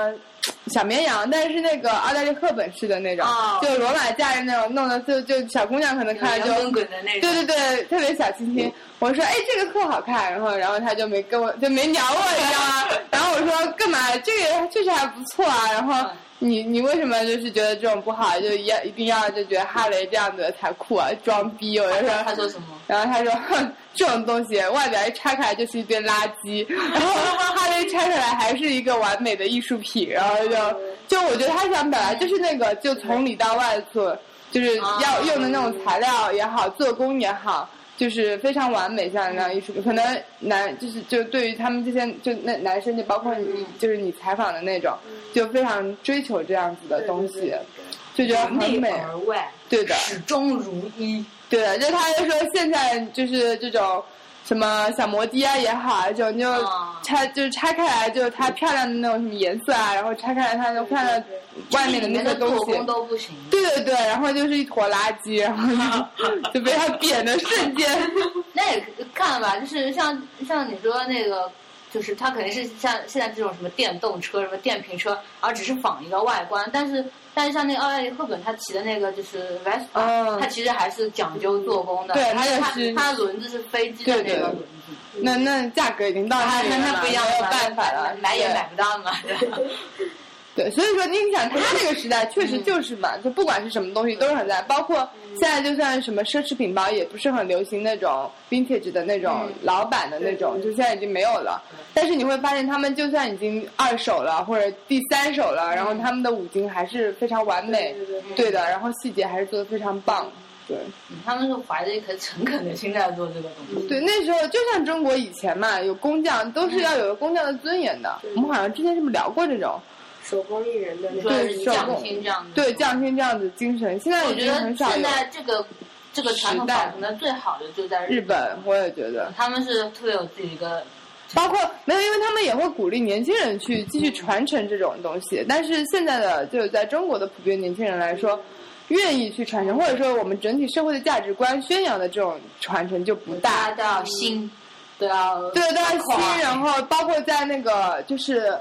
小绵羊，但是是那个奥黛丽赫本式的那种，哦就罗马假日那种，弄的就就小姑娘可能看着就滚滚的那种。对对对，特别小清新。我说，哎，这个特好看，然后然后他就没跟我就没鸟我，你知道吗？[LAUGHS] 然后我说干嘛？这个确实还不错啊。然后你你为什么就是觉得这种不好，就一要一定要就觉得哈雷这样子才酷啊？装逼！我就说他说什么？[LAUGHS] 然后他说：“哼，这种东西外表一拆开来就是一堆垃圾，[LAUGHS] 然后哈雷拆下来还是一个完美的艺术品。”然后就就我觉得他想表达就是那个，就从里到外做，就是要用的那种材料也好，做工也好，就是非常完美，像那样艺术。可能男就是就对于他们这些就那男生，就包括你，就是你采访的那种，就非常追求这样子的东西，就觉得很美。对的，始终如一。对的，就他就说现在就是这种什么小摩的啊也好，这种就拆就是拆开来，就是它漂亮的那种什么颜色啊，然后拆开来它就看到外面的那些东西，都不行。对对对，然后就是一坨垃圾，然后就 [LAUGHS] 被它扁的瞬间。[LAUGHS] 那也看吧，就是像像你说那个。就是它肯定是像现在这种什么电动车、什么电瓶车，而只是仿一个外观。但是，但是像那个奥黛丽·赫本，她骑的那个就是 Vespa，、嗯它其实还是讲究做工的。对它它也是它的轮子是飞机的那个轮子。那那价格已经到那那那不一样，没有办法了，买也买不到嘛。对，所以说你想，他那个时代确实就是嘛，就不管是什么东西都是很在，包括现在就算什么奢侈品包，也不是很流行那种 vintage 的那种老版的那种，就现在已经没有了。但是你会发现，他们就算已经二手了或者第三手了，然后他们的五金还是非常完美，对的，然后细节还是做的非常棒。对，他们是怀着一颗诚恳的心在做这个东西。对，那时候就像中国以前嘛，有工匠都是要有工匠的尊严的。我们好像之前是不是聊过这种？手工艺人的那种对匠心这样的，对匠心这样子精神，现在我觉得很少。现在这个这个传统保存的最好的就在日本，我也觉得他们是特别有自己一个，包括没有，因为他们也会鼓励年轻人去继续传承这种东西。但是现在的就是在中国的普遍年轻人来说，愿意去传承，或者说我们整体社会的价值观宣扬的这种传承就不大。大家都要新，都要对都要新，然后包括在那个就是。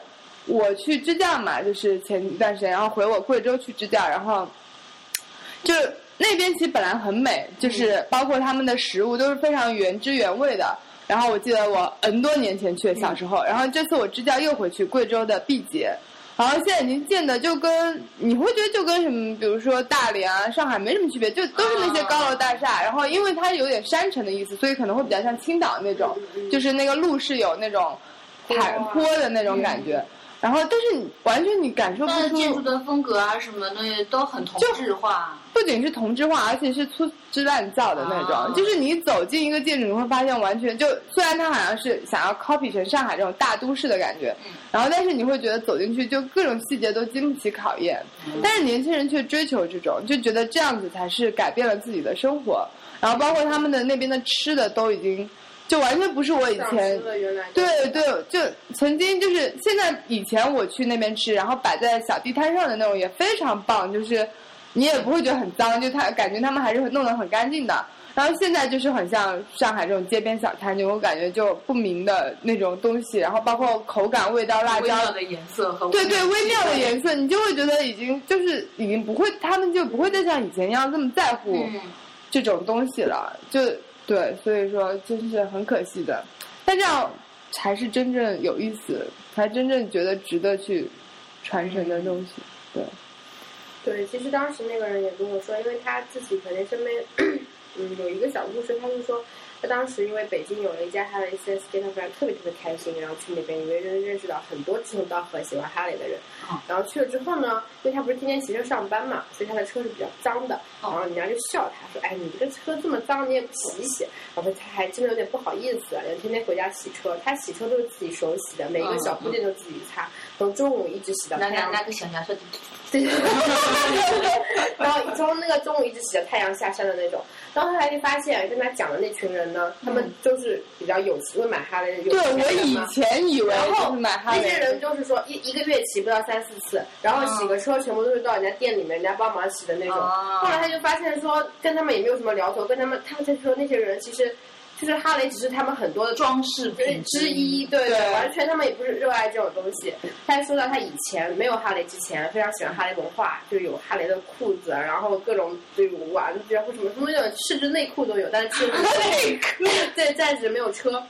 我去支教嘛，就是前一段时间，然后回我贵州去支教，然后就那边其实本来很美，就是包括他们的食物都是非常原汁原味的。然后我记得我 N 多年前去的小时候，然后这次我支教又回去贵州的毕节，然后现在已经建的就跟你会觉得就跟什么，比如说大连啊、上海没什么区别，就都是那些高楼大厦。然后因为它有点山城的意思，所以可能会比较像青岛那种，就是那个路是有那种海坡的那种感觉。然后，但是你完全你感受不出建筑的风格啊，什么东西都很同质化。不仅是同质化，而且是粗制滥造的那种。啊、就是你走进一个建筑，你会发现完全就虽然它好像是想要 copy 成上海这种大都市的感觉，嗯、然后但是你会觉得走进去就各种细节都经不起考验。嗯、但是年轻人却追求这种，就觉得这样子才是改变了自己的生活。然后包括他们的那边的吃的都已经。就完全不是我以前，对对，就曾经就是现在以前我去那边吃，然后摆在小地摊上的那种也非常棒，就是你也不会觉得很脏，就他感觉他们还是会弄得很干净的。然后现在就是很像上海这种街边小摊，就我感觉就不明的那种东西，然后包括口感、味道、辣椒的颜色和对对微妙的颜色，你就会觉得已经就是已经不会，他们就不会再像以前一样这么在乎这种东西了，就。对，所以说真是很可惜的，但这样才是真正有意思，才真正觉得值得去传承的东西。对，对，其实当时那个人也跟我说，因为他自己肯定身边，[CLEARS THROAT] 嗯，有一个小故事，他就说当时因为北京有了一家哈雷 4S 店，他非常特别特别开心，然后去那边因为认认识到很多志同道合喜欢哈雷的人，然后去了之后呢，因为他不是天天骑车上班嘛，所以他的车是比较脏的，然后人家就笑他说，哎，你这个车这么脏，你也不洗洗，然后他还真的有点不好意思，人天天回家洗车，他洗车都是自己手洗的，每一个小部件都自己擦，从中午一直洗到太阳。那那个小娘说，[LAUGHS] 对，[LAUGHS] 然后从那个中午一直洗到太阳下山的那种。然后后来就发现，跟他讲的那群人呢，他们就是比较有钱，会买哈雷的有对，我以。前以为然后那些人就是说一一个月骑不到三四次，然后洗个车全部都是到人家店里面人家帮忙洗的那种。哦后来他就发现说，跟他们也没有什么聊头，跟他们他们就说那些人其实。就是哈雷只是他们很多的装饰品之一，对对完全他们也不是热爱这种东西。他还说到他以前没有哈雷之前，非常喜欢哈雷文化，就有哈雷的裤子，然后各种这种玩具啊或什么什么那种甚至内裤都有，但是其实 [LAUGHS] 内裤 [LAUGHS] 对暂时没有车。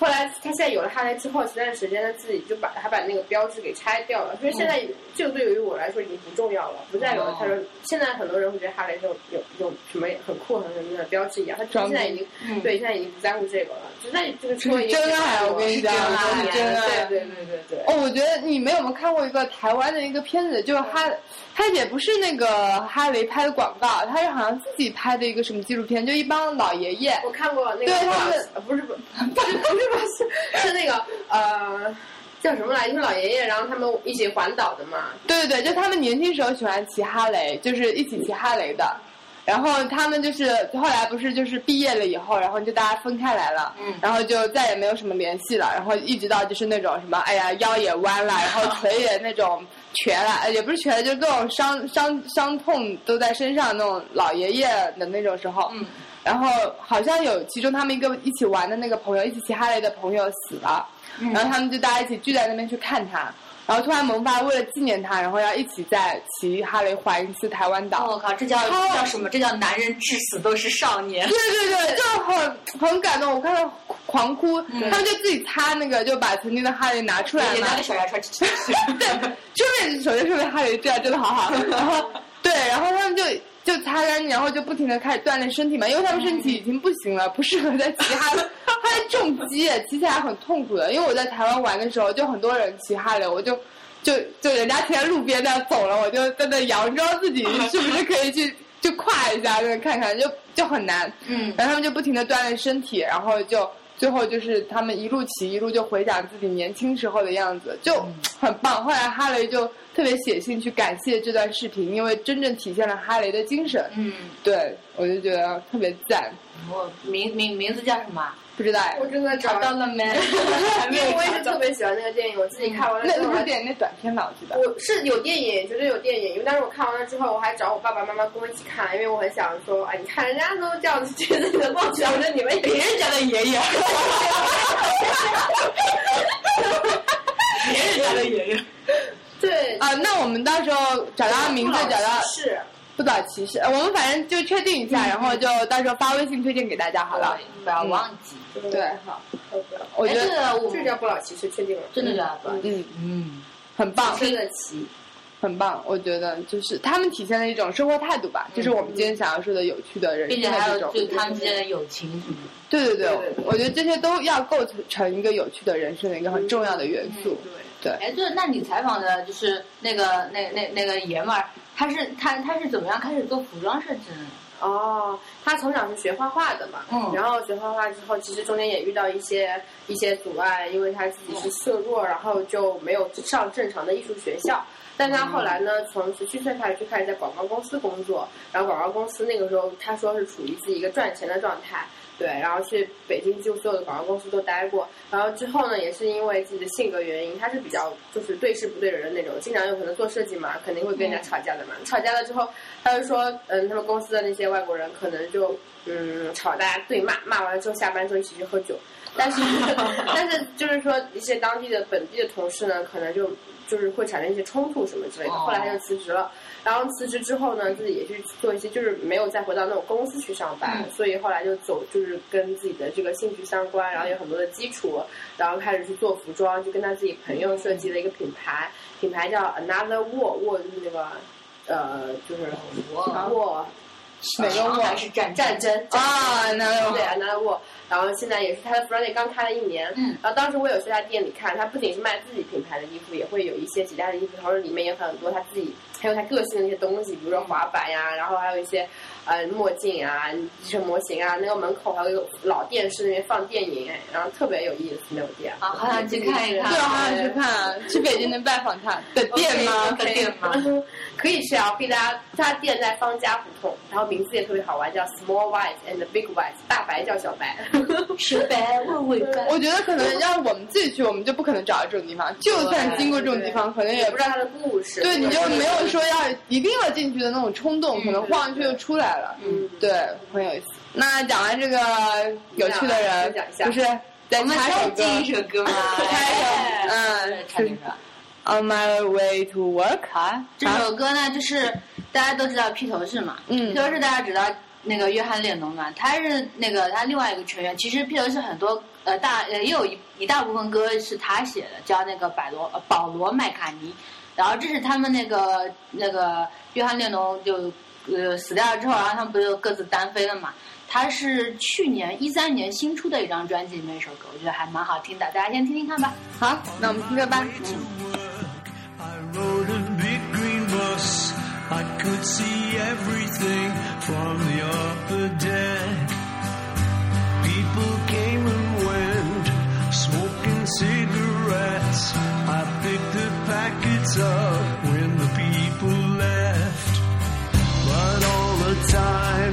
后来他现在有了哈雷之后，前段时间他自己就把他把那个标志给拆掉了，所以现在这个对于我来说已经不重要了，不再有了。他说现在很多人会觉得哈雷有有有什么很酷很什么的标志一样，他现在已经对现在已经不在乎这个了，就在这个车已经真爱，我跟你讲，是真爱，对对对对对。哦，我觉得你们有没有看过一个台湾的一个片子，就是哈，他也不是那个哈雷拍的广告，他是好像自己拍的一个什么纪录片，就一帮老爷爷。我看过那个，对他们不是不不是 [LAUGHS] 不是是是那个呃叫什么来？就是老爷爷，然后他们一起环岛的嘛。对对对，就他们年轻时候喜欢骑哈雷，就是一起骑哈雷的。然后他们就是后来不是就是毕业了以后，然后就大家分开来了，嗯然后就再也没有什么联系了，然后一直到就是那种什么，哎呀腰也弯了，然后腿也那种瘸了，呃也不是瘸了，就是各种伤伤伤痛都在身上那种老爷爷的那种时候，嗯然后好像有其中他们一个一起玩的那个朋友，一起骑哈雷的朋友死了，嗯然后他们就大家一起聚在那边去看他。然后突然萌发为了纪念他，然后要一起再骑哈雷环一次台湾岛。我靠，这叫这叫什么？这叫男人至死都是少年。对对对，就很很感动，我看到狂哭，他们就自己擦那个，就把曾经的哈雷拿出来嘛也拿个，小牙刷，[LAUGHS] 对，顺便首先说明哈雷这样真的好好，然后 [LAUGHS] 对，然后他们就就擦干，然后就不停的开始锻炼身体嘛，因为他们身体已经不行了，不适合再骑哈雷，哈雷重机骑起来很痛苦的，因为我在台湾玩的时候，就很多人骑哈雷，我就。就就人家停在路边那走了，我就在那佯装自己是不是可以去就跨一下，那看看，就就很难。嗯然后他们就不停的锻炼身体，然后就最后就是他们一路骑一路就回想自己年轻时候的样子，就很棒。后来哈雷就特别写信去感谢这段视频，因为真正体现了哈雷的精神。嗯，对，我就觉得特别赞。我名名名字叫什么？不知道呀我真的找找到了没？还 [LAUGHS] 没因为有我也是特。别喜欢那个电影，我自己看完了那之后还。那部电影那短片吧，我记得。我是有电影，绝对有电影，因为当时我看完了之后，我还找我爸爸妈妈跟我一起看，因为我很想说，哎，你看人家都这样子觉得你的梦想，我觉得你们别人家的爷爷，别人家的爷爷，[LAUGHS] 对啊，那我们到时候找到名字，找到是不早骑士，呃我们反正就确定一下，然后就到时候发微信推荐给大家好了。不要忘记。对，好，我觉得我这叫不老骑士，确定了，真的叫不老嗯嗯，很棒，真的骑，很棒。我觉得就是他们体现了一种生活态度吧，就是我们今天想要说的有趣的人并且还有。就是他们之间的友情什么的。对对对对对对我觉得这些都要构成一个有趣的人生的一个很重要的元素。对，哎，就是那你采访的就是那个那那那个爷们儿，他是他他是怎么样开始做服装设计的呢？哦，他从小是学画画的嘛，嗯然后学画画之后，其实中间也遇到一些一些阻碍，因为他自己是色弱，然后就没有上正常的艺术学校。但他后来呢，从十七岁开始就开始在广告公司工作，然后广告公司那个时候他说是处于自己一个赚钱的状态，对，然后去北京就所有的广告公司都待过，然后之后呢，也是因为自己的性格原因，他是比较就是对事不对人的那种，经常有可能做设计嘛，肯定会跟人家吵架的嘛，吵架了之后，他就说，嗯，他们公司的那些外国人可能就嗯吵大家对骂，骂完了之后下班之后一起去喝酒，但是 [LAUGHS] 但是就是说一些当地的本地的同事呢，可能就就是会产生一些冲突什么之类的，哦。后来他就辞职了。然后辞职之后呢，自己也去做一些，就是没有再回到那种公司去上班，所以后来就走，就是跟自己的这个兴趣相关，然后有很多的基础，然后开始去做服装，就跟他自己朋友设计了一个品牌，品牌叫 Another War，War 就是那个呃，就是我 War 哪个沃还是战战争啊，那对 Another War，然后现在也是他的 Friday 刚开了一年，嗯然后当时我有去他店里看，他不仅是卖自己品牌的衣服，也会有一些其他的衣服，同时里面有很多他自己还有他个性的一些东西，比如说滑板呀，然后还有一些呃墨镜啊、机车模型啊，那个门口还有一个老电视那边放电影，然后特别有意思那种店。啊好想去看一看对，好想去看，去北京能拜访他的店吗？的店吗？可以去 LV 大家，他店在方家胡同，然后名字也特别好玩，叫 Small White and Big White，大白叫小白。小白问问白。我觉得可能要我们自己去，我们就不可能找到这种地方。就算经过这种地方，可能也不知道它的故事。对，你就没有说要一定要进去的那种冲动，可能晃上去就出来了。嗯，对，很有意思。那讲完这个有趣的人，不是再插？一首歌吗？[LAUGHS] 插一首，嗯，是 On My Way to Work 啊。这首歌呢，就是大家都知道披头士嘛，嗯，披头士大家知道那个约翰列侬嘛，他是那个他另外一个成员。其实披头士很多呃大呃也有一一大部分歌是他写的，叫那个百罗呃保罗麦卡尼。然后这是他们那个那个约翰列侬就呃死掉了之后，然后他们不就各自单飞了嘛？他是去年一三年新出的一张专辑里面一首歌，我觉得还蛮好听的，大家先听听看吧。好，那我们听着吧。rode a big green bus. I could see everything from the upper deck. People came and went, smoking cigarettes. I picked the packets up when the people left. But all the time,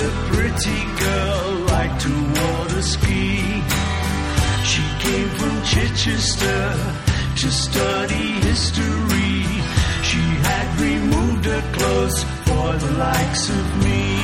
a pretty girl liked to water ski. She came from Chichester to study history. She had removed her clothes for the likes of me.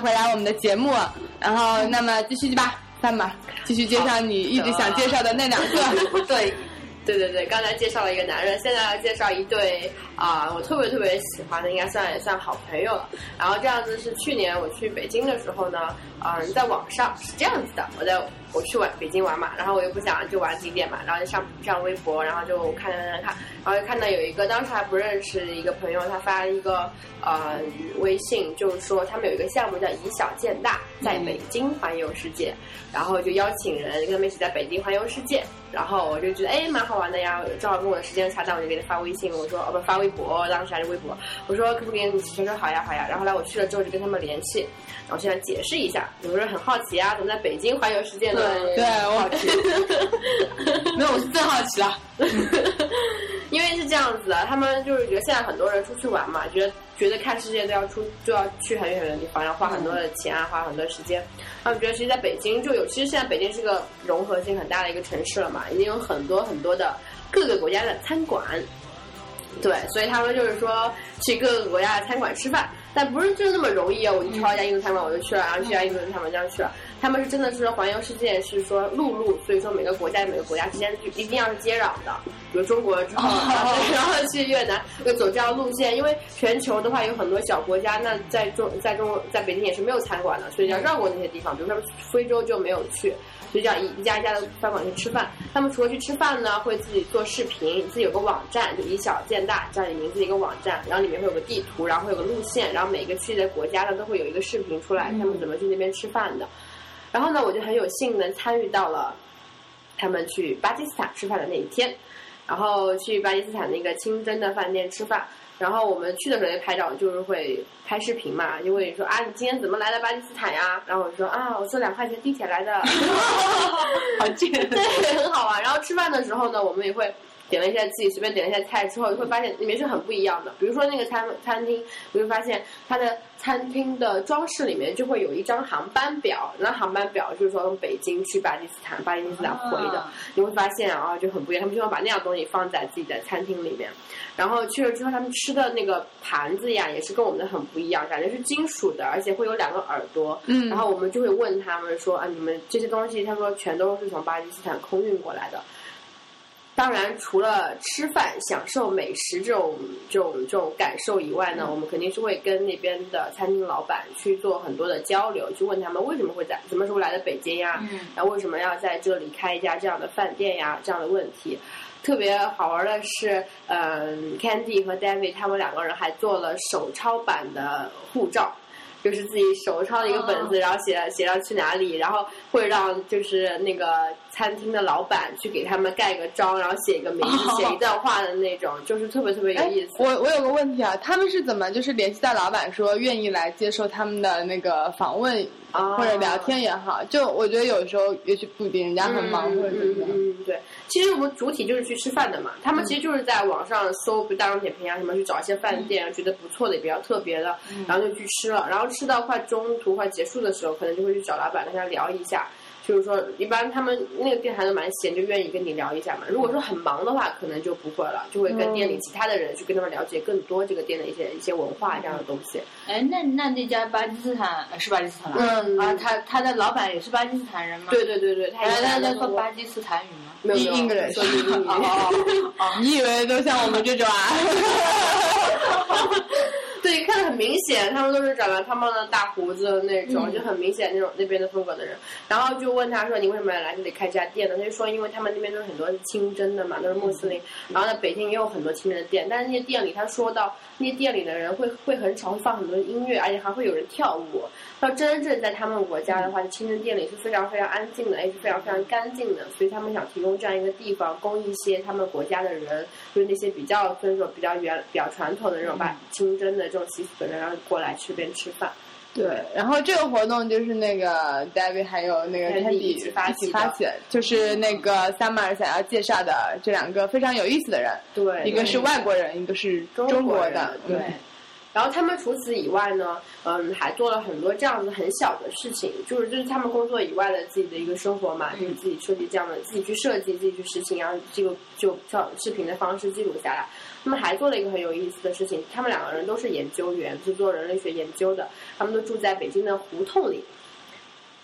回来我们的节目，然后那么继续吧，三吧继续介绍你一直想介绍的那两个。[LAUGHS] 对，对对对，刚才介绍了一个男人，现在要介绍一对啊，我特别特别喜欢的，应该算也算好朋友了。然后这样子是去年我去北京的时候呢，嗯，在网上是这样子的，我在我去玩北京玩嘛，然后我又不想就玩景点嘛，然后就上上微博，然后就看看看，然后就看到有一个当时还不认识一个朋友，他发了一个。呃，微信就是说他们有一个项目叫以小见大，在北京环游世界，然后就邀请人跟他们一起在北京环游世界，然后我就觉得哎蛮好玩的呀，正好跟我的时间恰当，我就给他发微信，我说哦不发微 [LAUGHS] 博，当时还是微博，我说可不可以一起？他说好呀好呀，然后来我去了之后就跟他们联系，然后现在解释一下，有人很好奇啊，怎么在北京环游世界呢？对，[LAUGHS] 我好奇，没有，我是真好奇了，[LAUGHS] 因为是这样子的，他们就是觉得现在很多人出去玩嘛，觉得。觉得看世界都要出，就要去很远很远的地方，然后花很多的钱啊，花很多时间。他们觉得，其实在北京就有，其实现在北京是个融合性很大的一个城市了嘛，已经有很多很多的各个国家的餐馆。对，所以他们就是说去各个国家的餐馆吃饭，但不是就那么容易啊！我就挑一家印度餐馆我就去了，然后去家印度餐馆这样去了。他们是真的是环游世界，是说陆路，所以说每个国家每个国家之间就一定要是接壤的。比如中国之后 [LAUGHS] [LAUGHS] 然后去越南，要走这样路线，因为全球的话有很多小国家，那在中在中在北京也是没有餐馆的，所以要绕过那些地方。比如说非洲就没有去，所以叫一一家一家的饭馆去吃饭。他们除了去吃饭呢，会自己做视频，自己有个网站，就以小见大叫你名字的一个网站，然后里面会有个地图，然后会有个路线，然后每个去的国家呢都会有一个视频出来，他们怎么去那边吃饭的。然后呢，我就很有幸能参与到了他们去巴基斯坦吃饭的那一天。然后去巴基斯坦那个清真的饭店吃饭，然后我们去的时候就拍照，就是会拍视频嘛，就会说啊，你今天怎么来的巴基斯坦呀？然后我说啊，我坐两块钱地铁来的，[LAUGHS] 好贱，[LAUGHS] 对，很好玩。然后吃饭的时候呢，我们也会点了一下自己随便点了一下菜之后，你会发现里面是很不一样的。比如说那个餐餐厅，你会发现它的餐厅的装饰里面就会有一张航班表，那航班表就是说从北京去巴基斯坦，巴基斯坦回的，你会发现啊就很不一样。他们就会把那样东西放在自己的餐厅里面，然后去了之后，他们吃的那个盘子呀，也是跟我们的很不一样，感觉是金属的，而且会有两个耳朵。嗯然后我们就会问他们说啊，你们这些东西，他说全都是从巴基斯坦空运过来的。当然，除了吃饭、享受美食这种这种这种感受以外呢，我们肯定是会跟那边的餐厅老板去做很多的交流，去问他们为什么会在什么时候来的北京呀，然后为什么要在这里开一家这样的饭店呀，这样的问题。特别好玩的是，嗯，Candy 和 David 他们两个人还做了手抄版的护照。就是自己手抄的一个本子，然后写写上去哪里，然后会让就是那个餐厅的老板去给他们盖个章，然后写一个名字，[LAUGHS] 写一段话的那种，就是特别特别有哎意思。我我有个问题啊，他们是怎么就是联系到老板说愿意来接受他们的那个访问啊或者聊天也好？就我觉得有时候也许不一定，人家很忙或者怎么样。嗯，嗯对。其实我们主体就是去吃饭的嘛，他们其实就是在网上搜，比如大众点评啊什么，去找一些饭店，觉得不错的、也比较特别的，然后就去吃了。然后吃到快中途快结束的时候，可能就会去找老板跟他聊一下。就是说，一般他们那个店还都蛮闲，就愿意跟你聊一下嘛。如果说很忙的话，可能就不会了，就会跟店里其他的人去跟他们了解更多这个店的一些一些文化这样的东西。哎，那那那家巴基斯坦呃是巴基斯坦吧？嗯啊，他他的老板也是巴基斯坦人吗？对对对对，他他在说说巴基斯坦语吗？没有没有英格人说英语。哦 [LAUGHS] 你以为都像我们这种啊？对，看得很明显，他们都是长了胖胖的大胡子的那种，就很明显那种那边的风格的人。然后就问他说：“你为什么要来这里开这家店呢？”他就说：“因为他们那边都是很多是清真的嘛，都是穆斯林。然后呢，北京也有很多清真的店，但是那些店里，他说到那些店里的人会会很少会放很多音乐，而且还会有人跳舞。到真正在他们国家的话，清真店里是非常非常安静的，也是非常非常干净的，所以他们想提供这样一个地方，供一些他们国家的人，就是那些比较遵守比较原比较传统的那种吧清真的这种习俗的人，然后过来这边吃饭。对，然后这个活动就是那个 David 还有那个起发起发起，就是那个 Summer 想要介绍的这两个非常有意思的人，对，一个是外国人，一个是中国人的，对。然后他们除此以外呢，嗯，还做了很多这样子很小的事情，就是就是他们工作以外的自己的一个生活嘛，就是自己设计这样的，自己去设计，自己去实行，然后这个就照视频的方式记录下来。他们还做了一个很有意思的事情，他们两个人都是研究员，是做人类学研究的，他们都住在北京的胡同里。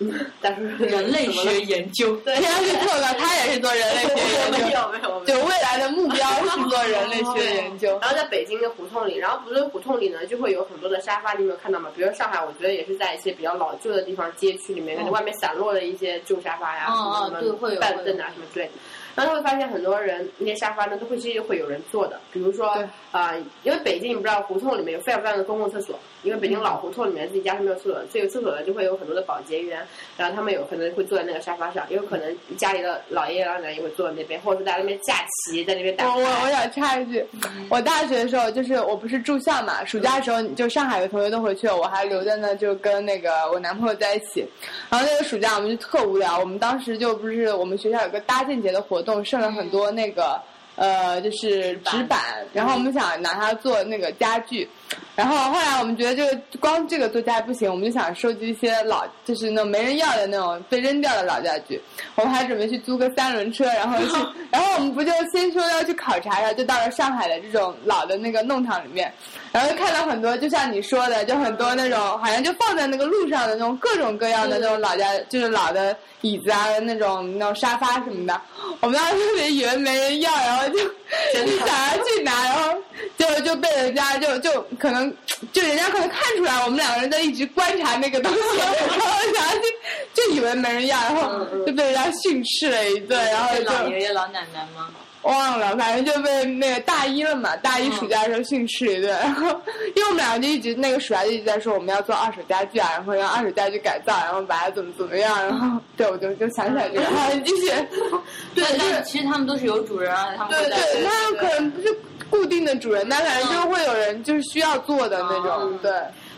嗯，但是 [LAUGHS] 人类学研究，[LAUGHS] 对，他是做的，他也是做人类学研 [LAUGHS] 没究，有没有，就未来的目标是做人类学研究。然后在北京的胡同里，然后不是胡同里呢，就会有很多的沙发，你有没有看到吗？比如上海，我觉得也是在一些比较老旧的地方街区里面，感觉外面散落的一些旧沙发呀，什么什么板凳啊什么之类的。然后你会发现很多人那些沙发呢，都会其实会有人坐的，比如说对啊、因为北京你不知道胡同里面有非常非常的公共厕所，因为北京老胡同里面自己家是没有厕所的，所以有厕所的就会有很多的保洁员，然后他们有可能会坐在那个沙发上，也有可能家里的老爷爷老奶奶也会坐在那边，或者是在那边下棋，在那边打我我我。想插一句，我大学的时候就是我不是住校嘛，暑假的时候就上海的同学都回去了，我还留在那就跟那个我男朋友在一起。然后那个暑假我们就特无聊，我们当时就不是我们学校有个搭建节的活动，剩了很多那个。呃，就是纸板，然后我们想拿它做那个家具，然后后来我们觉得这个光这个做家具不行，我们就想收集一些老，就是那种没人要的那种被扔掉的老家具。我们还准备去租个三轮车，然后去，[LAUGHS] 然后我们不就先说要去考察一下，就到了上海的这种老的那个弄堂里面，然后就看到很多，就像你说的，就很多那种好像就放在那个路上的那种各种各样的那种老家，就是老的椅子啊，那种那种沙发什么的。我们当时特别以为没人要，然后就就想要去拿，然后就就被人家就就可能就人家可能看出来我们两个人在一直观察那个东西，然后想要去就以为没人要，然后就被人家训斥了一顿，然后是老爷爷老奶奶吗？忘了，反正就被那个大一了嘛，大一暑假的时候训斥一顿，然后因为我们俩就一直那个暑假就一直在说我们要做二手家具啊，然后让二手家具改造，然后把它怎么怎么样，然后对我就就想起来这个，好，你继续。[LAUGHS] 对，但其实他们都是有主人啊，他们对对，他可能不是固定的主人，但反正就会有人就是需要做的那种，对。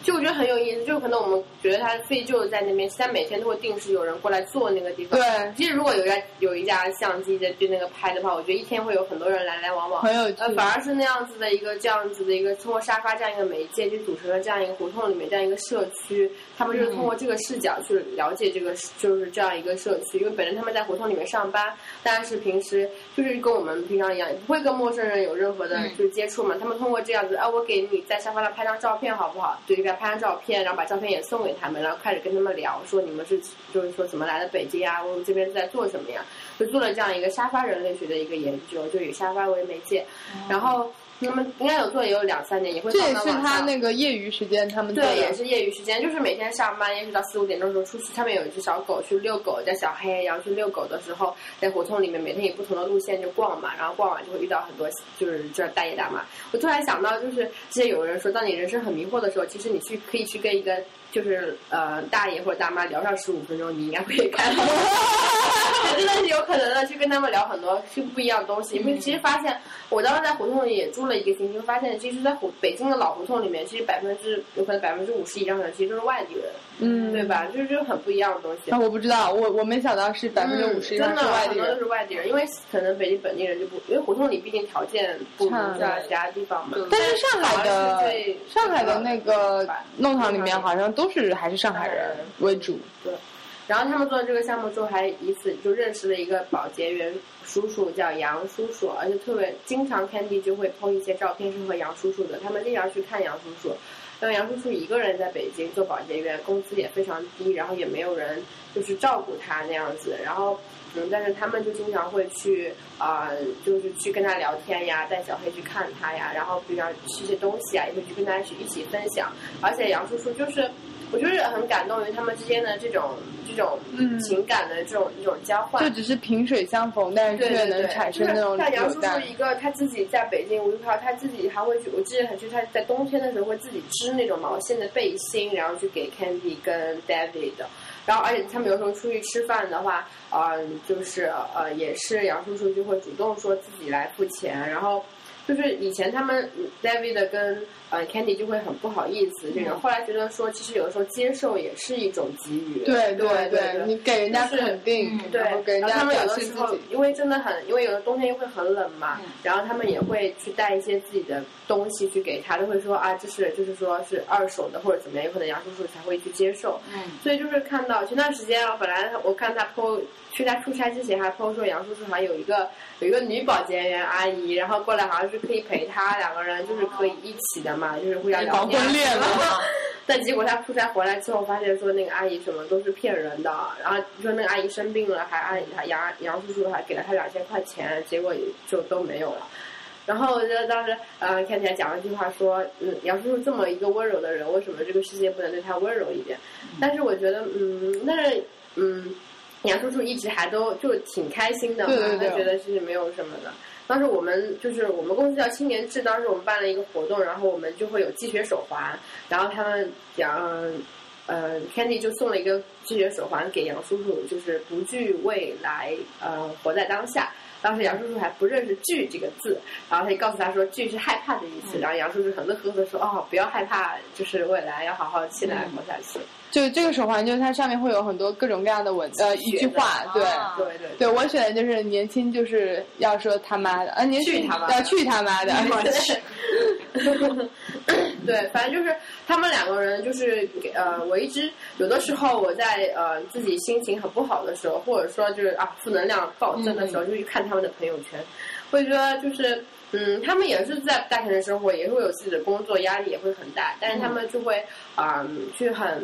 就我觉得很有意思，就可能我们觉得它废旧在那边，其实它每天都会定时有人过来坐那个地方。对其实如果有一家有一家相机在对那个拍的话，我觉得一天会有很多人来来往往。很有趣呃，反而是那样子的一个这样子的一个通过沙发这样一个媒介，就组成了这样一个胡同里面这样一个社区。他们就是通过这个视角去了解这个，就是这样一个社区。因为本身他们在胡同里面上班，但是平时就是跟我们平常一样，不会跟陌生人有任何的就是接触嘛。他们通过这样子，啊，我给你在沙发上拍张照片好不好？对，给他拍张照片，然后把照片也送给他们，然后开始跟他们聊，说你们是就是说怎么来的北京啊？我们这边是在做什么呀？就做了这样一个沙发人类学的一个研究，就以沙发为媒介，然后他们应该有做也有两三年，也会这也是。他那个业余时间他们对，也。是业余时间，就是每天上班，也许到四五点钟的时候出去，他们有一只小狗去遛狗，叫小黑，然后去遛狗的时候，在胡同里面每天以不同的路线就逛嘛，然后逛完就会遇到很多就是这大爷大妈。我突然想到，就是之前有人说，当你人生很迷惑的时候，其实你去可以去跟一个就是呃大爷或者大妈聊上十五分钟，你应该会开朗。真的是有可能的，去跟他们聊很多是不一样的东西。因为其实发现，我当时在胡同里也住了一个星期，发现其实，在胡北京的老胡同里面，其实百分之有可能百分之五十以上的人其实都是外地人，嗯，对吧？就是就是很不一样的东西。啊，我不知道，我我没想到是百分之五十以嗯真的上是外地很多都。是外地人，因为可能北京本地人就不，因为胡同里毕竟条件不如差在其他地方嘛。但是上海的上海的那个弄堂里面好像都是还是上海人为主。对，然后他们做这个项目之后，还以此就认识了一个保洁员叔叔，叫杨叔叔，而且特别经常 Candy 就会 po 一些照片是和杨叔叔的，他们经常去看杨叔叔。当杨叔叔一个人在北京做保洁员，工资也非常低，然后也没有人就是照顾他那样子，然后。嗯，但是他们就经常会去啊、就是去跟他聊天呀，带小黑去看他呀，然后比方吃些东西啊，也会去跟他去一起分享。而且杨叔叔就是，我就是很感动于他们之间的这种这种嗯情感的这种一种交换。就只是萍水相逢，但是却能产生那种就是像杨叔叔。一个他自己在北京无依靠，他自己还会去，我记得很清楚，他在冬天的时候会自己织那种毛线的背心，然后去给 Candy 跟 David 的。然后，而且他们有时候出去吃饭的话，嗯、就是呃，也是杨叔叔就会主动说自己来付钱，然后就是以前他们嗯 David 跟呃 Candy 就会很不好意思这种，后来觉得说其实有的时候接受也是一种给予，对对对，你给人家是肯定，对，然后给人家们有的时候己。，因为真的很，因为有的冬天又会很冷嘛，然后他们也会去带一些自己的东西去给他，都会说啊，就是就是说是二手的或者怎么样，有可能杨叔叔才会去接受。嗯，所以就是看到前段时间啊，本来我看他 PO 去他出差之前还 PO 说杨叔叔好像有一个有一个女保洁员阿姨，然后过来好像是可以陪他两个人，就是可以一起的嘛，就是互相聊搞天。了 [LAUGHS] 但结果他出差回来之后，发现说那个阿姨什么都是骗人的，然后说那个阿姨生病了，还阿姨还杨杨叔叔还给了他两千块钱，结果就都没有了。然后我觉得当时呃，看起来讲了一句话说，嗯，杨叔叔这么一个温柔的人，为什么这个世界不能对他温柔一点？但是我觉得，嗯，但是嗯，杨叔叔一直还都就挺开心的嘛，对对对他觉得其实没有什么的。当时我们就是我们公司叫青年志，当时我们办了一个活动，然后我们就会有积雪手环，然后他们讲，呃，Candy 就送了一个积雪手环给杨叔叔，就是不惧未来，呃，活在当下。当时杨叔叔还不认识“惧”这个字，然后他就告诉他说“惧”是害怕的意思，然后杨叔叔很乐呵呵地说：“哦，不要害怕，就是未来要好好期待活下去。就这个手环，就是它上面会有很多各种各样的文呃一句话，对。啊对对对，我选的就是年轻就是要说他妈的，啊，年轻去他妈的要去他妈的，[LAUGHS] 对，反正就是他们两个人，就是呃，我一直有的时候我在呃自己心情很不好的时候，或者说就是啊负能量暴增的时候，就去看他们的朋友圈，会觉得就是嗯，他们也是在大城市生活，也会有自己的工作压力，也会很大，但是他们就会啊、去很。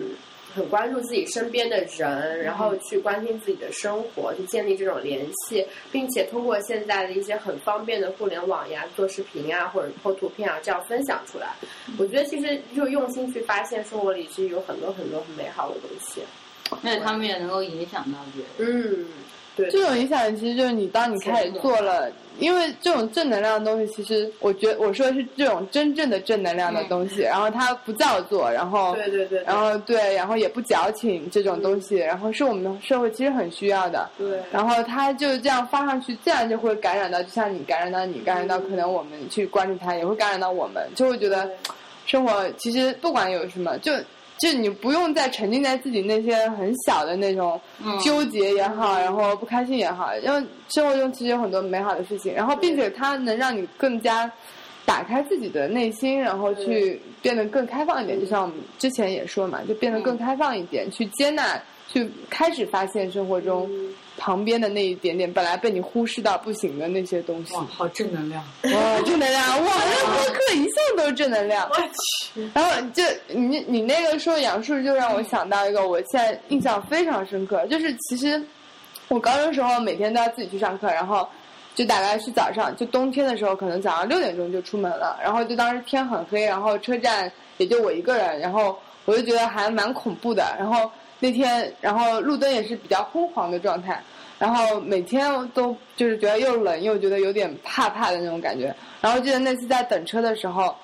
很关注自己身边的人，然后去关心自己的生活，去建立这种联系，并且通过现在的一些很方便的互联网呀，做视频啊，或者拍图片啊，这样分享出来。我觉得其实就用心去发现生活里其实有很多很多很美好的东西。而且他们也能够影响到别人。嗯，对，这种影响其实就是你当你开始做了，因为这种正能量的东西，其实我觉得我说的是这种真正的正能量的东西，然后它不造作，然后对对对，然后对，然后也不矫情这种东西，然后是我们的社会其实很需要的。对，然后它就这样发上去，自然就会感染到，就像你感染到你，感染到可能我们去关注它，也会感染到我们，就会觉得生活其实不管有什么，就就你不用再沉浸在自己那些很小的那种纠结也好，然后不开心也好，因为生活中其实有很多美好的事情，然后并且它能让你更加打开自己的内心，然后去变得更开放一点。就像我们之前也说嘛，就变得更开放一点，去接纳，去开始发现生活中旁边的那一点点本来被你忽视到不行的那些东西。哇，好正能量！哇，正能量！哇，这播客一向都是正能量。我去，然后就你你那个说杨树，就让我想到一个，我现在印象非常深刻，就是其实我高中时候每天都要自己去上课，然后就大概是早上，就冬天的时候可能早上六点钟就出门了，然后就当时天很黑，然后车站也就我一个人，然后我就觉得还蛮恐怖的，然后那天然后路灯也是比较昏黄的状态。然后每天都就是觉得又冷又觉得有点怕怕的那种感觉。然后记得那次在等车的时候，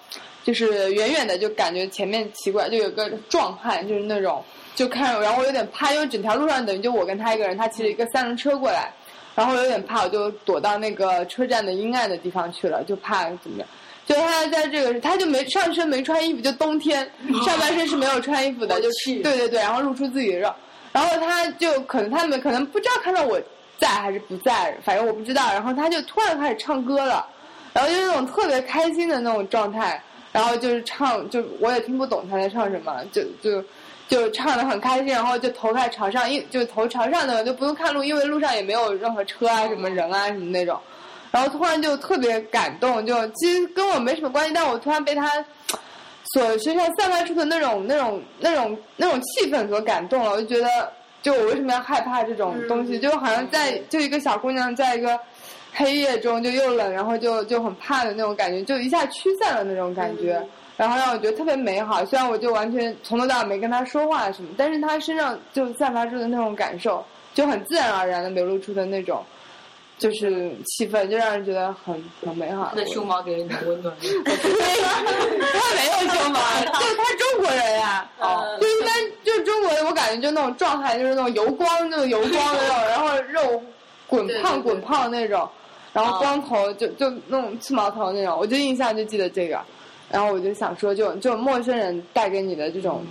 就是远远的就感觉前面奇怪，就有个壮汉，就是那种就看，然后我有点怕，因为整条路上等于就我跟他一个人，他骑了一个三轮车过来，然后有点怕，我就躲到那个车站的阴暗的地方去了，就怕怎么样。就他在这个，他就没上身没穿衣服，就冬天上半身是没有穿衣服的，就对对对，然后露出自己的肉。然后他就可能他们可能不知道看到我在还是不在，反正我不知道。然后他就突然开始唱歌了，然后就那种特别开心的那种状态，然后就是唱，就我也听不懂他在唱什么，就就就唱的很开心，然后就头开始朝上，因就头朝上的就不用看路，因为路上也没有任何车啊、什么人啊什么那种。然后突然就特别感动，就其实跟我没什么关系，但我突然被他所身上散发出的那种、那种、那种、那种气氛所感动了。我就觉得，就我为什么要害怕这种东西？就好像在就一个小姑娘在一个黑夜中，就又冷，然后就就很怕的那种感觉，就一下驱散了那种感觉，然后让我觉得特别美好。虽然我就完全从头到尾没跟他说话什么，但是他身上就散发出的那种感受，就很自然而然的流露出的那种。就是气氛，就让人觉得很很美好。他的胸毛给人的温暖。他 [LAUGHS] 没有胸毛，就他中国人呀、哦就一般就中国人，我感觉就那种状态，就是那种油光，那种油光的那种，然后肉滚胖滚胖那种，然后光头就就那种刺毛头那种，我就印象就记得这个，然后我就想说就，就陌生人带给你的这种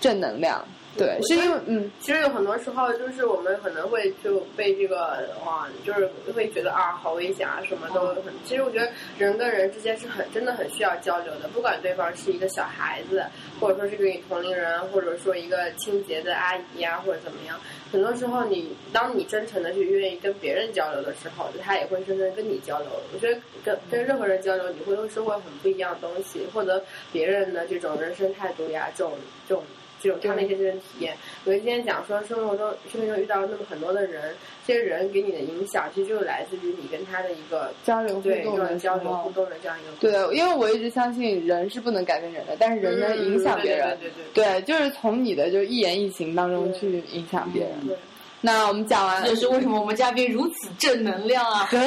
正能量，对，是因为嗯，其实有很多时候，就是我们可能会就被这个哇，就是会觉得啊，好危险啊，什么都很。其实我觉得人跟人之间是很真的很需要交流的，不管对方是一个小孩子，或者说是个你同龄人，或者说一个清洁的阿姨啊，或者怎么样。很多时候你，当你真诚的去愿意跟别人交流的时候，他也会真正跟你交流。我觉得跟跟任何人交流，你会收获很不一样的东西，获得别人的这种人生态度呀，这种这种。这种他们一些这种体验，我今天讲说生活中生命中遇到了那么很多的人，这些人给你的影响，其实就是来自于你跟他的一个交流互动的交流互动的这样一个对，因为我一直相信人是不能改变人的，但是人能影响别人。嗯对对对对对，就是从你的就是一言一行当中去影响别人。对。那我们讲完这，就是为什么我们嘉宾如此正能量啊！对，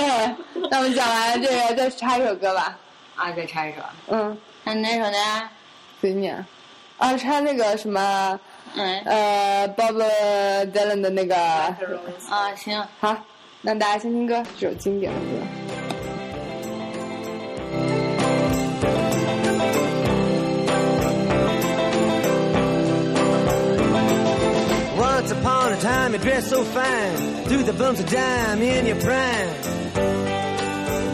那我们讲完这个，再插一首歌吧。啊，再插一首，嗯，那哪首呢？随你。啊，插那个什么，嗯呃，Bob Dylan 的那个。啊，行，好，那大家先听歌，这首经典的歌。Once upon a time, you dressed so fine, threw the bumps of dime in your prime.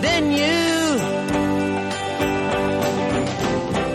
Then you,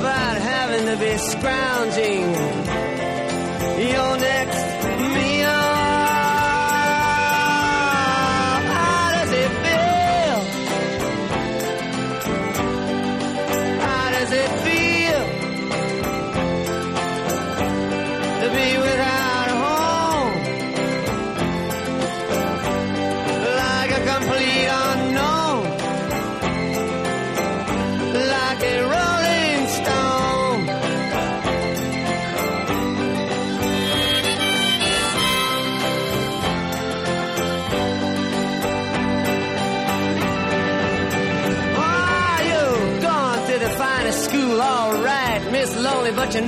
about having to be scrounging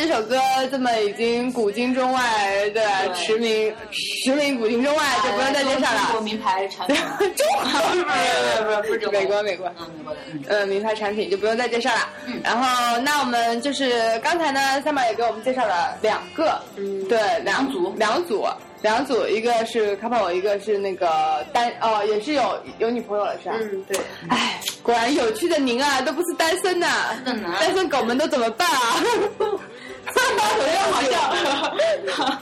这首歌这么已经古今中外对驰名驰名古今中外，就不用再介绍了。中国名牌产品，[LAUGHS] 中国不是不是不是美国美国。嗯，美国的，名牌产品就不用再介绍了。然后，那我们就是刚才呢，三宝也给我们介绍了两个，嗯，对，两组两组，两组，一个是 couple，一个是那个单，哦，也是有有女朋友了，是吧？嗯，对，哎，果然有趣的您啊，都不是单身呐、的单身狗们都怎么办啊？我觉得好像，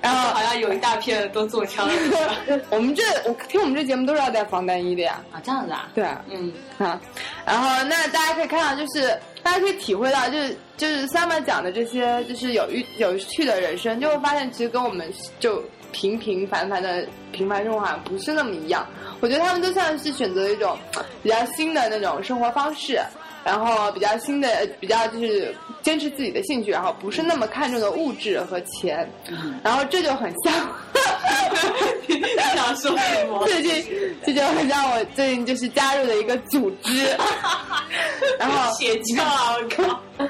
然后好像有一大片都中枪了 [LAUGHS] 我们这我听我们这节目都是要带防弹衣的呀。啊，这样子啊？对啊，嗯，啊，然后那大家可以看到，就是大家可以体会到，就是就是 Summer 讲的这些，就是有趣有趣的人生，就会发现其实跟我们就平平凡凡的平凡生活好像不是那么一样。我觉得他们都像是选择一种比较新的那种生活方式，然后比较新的，比较就是坚持自己的兴趣，然后不是那么看重的物质和钱，然后这就很像。[LAUGHS] 想说什么？最近这就很像我最近就是加入了一个组织，[LAUGHS] 然后邪教啊！我靠！[LAUGHS]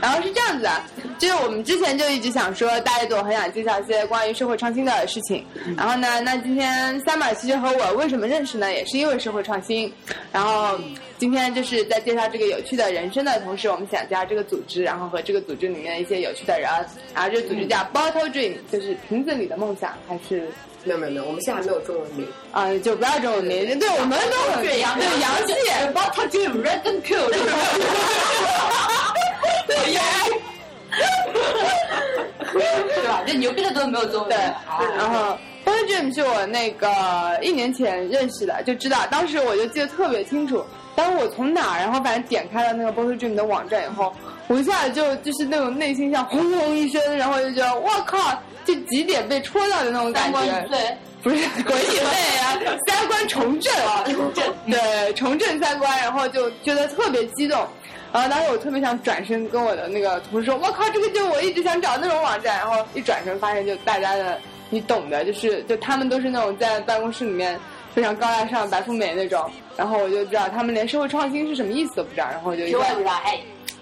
然后是这样子的，就是我们之前就一直想说，大家都很想介绍一些关于社会创新的事情。然后呢，那今天 Summer 其实和我为什么认识呢？也是因为社会创新。然后今天就是在介绍这个有趣的人生的同时，我们想加这个组织，然后和这个组织里面的一些有趣的人。然后这个组织叫 Bottle Dream，就是瓶子里的梦想，还是没有没有没有，我们现在没有中文名。啊、就不要中文名。对，我们都很对洋对洋气。包他就 red and pure，[LAUGHS] 对呀。[LAUGHS] 对吧？这牛逼的都没有中文。对，啊然后 Bottle Dream 是我那个一年前认识的，就知道当时我就记得特别清楚。当我从哪儿，然后反正点开了那个 b o y Dream 的网站以后，我一下子就就是那种内心像轰隆一声，然后就觉得我靠，就几点被戳到的那种感觉。对，不是滚以内啊，三观重振啊，[LAUGHS] 重振对，重振三观，然后就觉得特别激动。然后当时我特别想转身跟我的那个同事说：“我靠，这个就是我一直想找那种网站。”然后一转身发现，就大家的你懂的，就是就他们都是那种在办公室里面非常高大上、白富美那种。然后我就知道他们连社会创新是什么意思都不知道，然后我就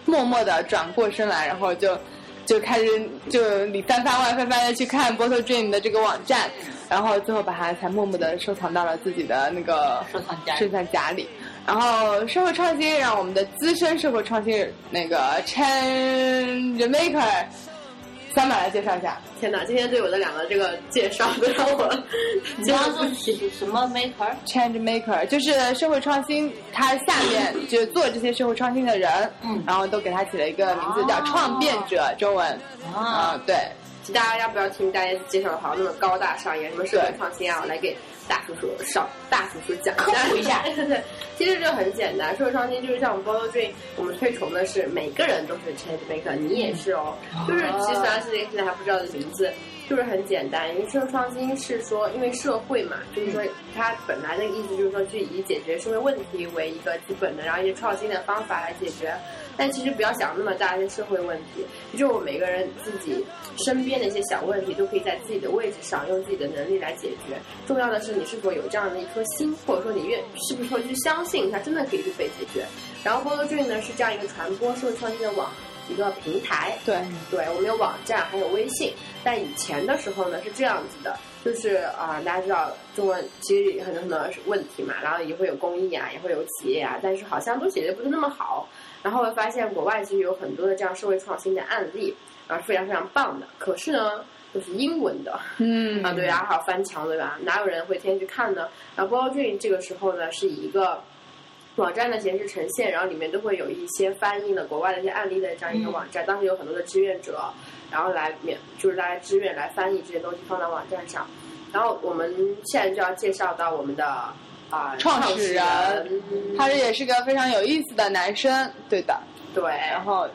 默默的转过身来，然后就就开始就里翻翻外翻翻的去看 Bottle Dream 的这个网站，然后最后把它才默默的收藏到了自己的那个收藏夹里收藏夹里。然后社会创新让我们的资深社会创新人那个 Change Maker 三百来介绍一下。天哪，今天对我的两个这个介绍都让我你刚刚说是什么 maker？Change Maker 就是社会创新，它下面就做这些社会创新的人，嗯然后都给他起了一个名字叫创变者，中文啊、啊，对，大家要不要听大家介绍的好像那么高大上一样，什么社会创新啊？我来给大叔叔上大叔叔讲科普一下 [LAUGHS] 对，其实就很简单，社会创新就是像我们 b o l Dream，我们推崇的是每个人都是 change maker，你也是哦。就是其实它是一个现在还不知道的名字，就是很简单。因为社会创新是说，因为社会嘛，就是说它本来的意思就是说，去以解决社会问题为一个基本的，然后一些创新的方法来解决。但其实不要想那么大一些社会问题，就我每个人自己身边的一些小问题，都可以在自己的位置上用自己的能力来解决。重要的是你是否有这样的一颗心，或者说你愿是不是会去相信它真的可以去被解决。然后 b o l Dream 呢是这样一个传播社会创新的网一个平台，对，对，我们有网站，还有微信。但以前的时候呢是这样子的，就是啊、大家知道中国其实很多很多问题嘛，然后也会有公益啊，也会有企业啊，但是好像都解决不是那么好。然后会发现国外其实有很多的这样社会创新的案例，啊，非常非常棒的。可是呢，都是英文的，嗯 [LAUGHS] 啊，对啊，还有翻墙，对吧？哪有人会天天去看呢？然后 b o l Dream 这个时候呢，是以一个网站的形式呈现，然后里面都会有一些翻译的国外的一些案例的这样一个网站。当时有很多的志愿者，然后来免就是大家志愿来翻译这些东西放到网站上。然后我们现在就要介绍到我们的啊、创始始人他这也是个非常有意思的男生，对的。对，然后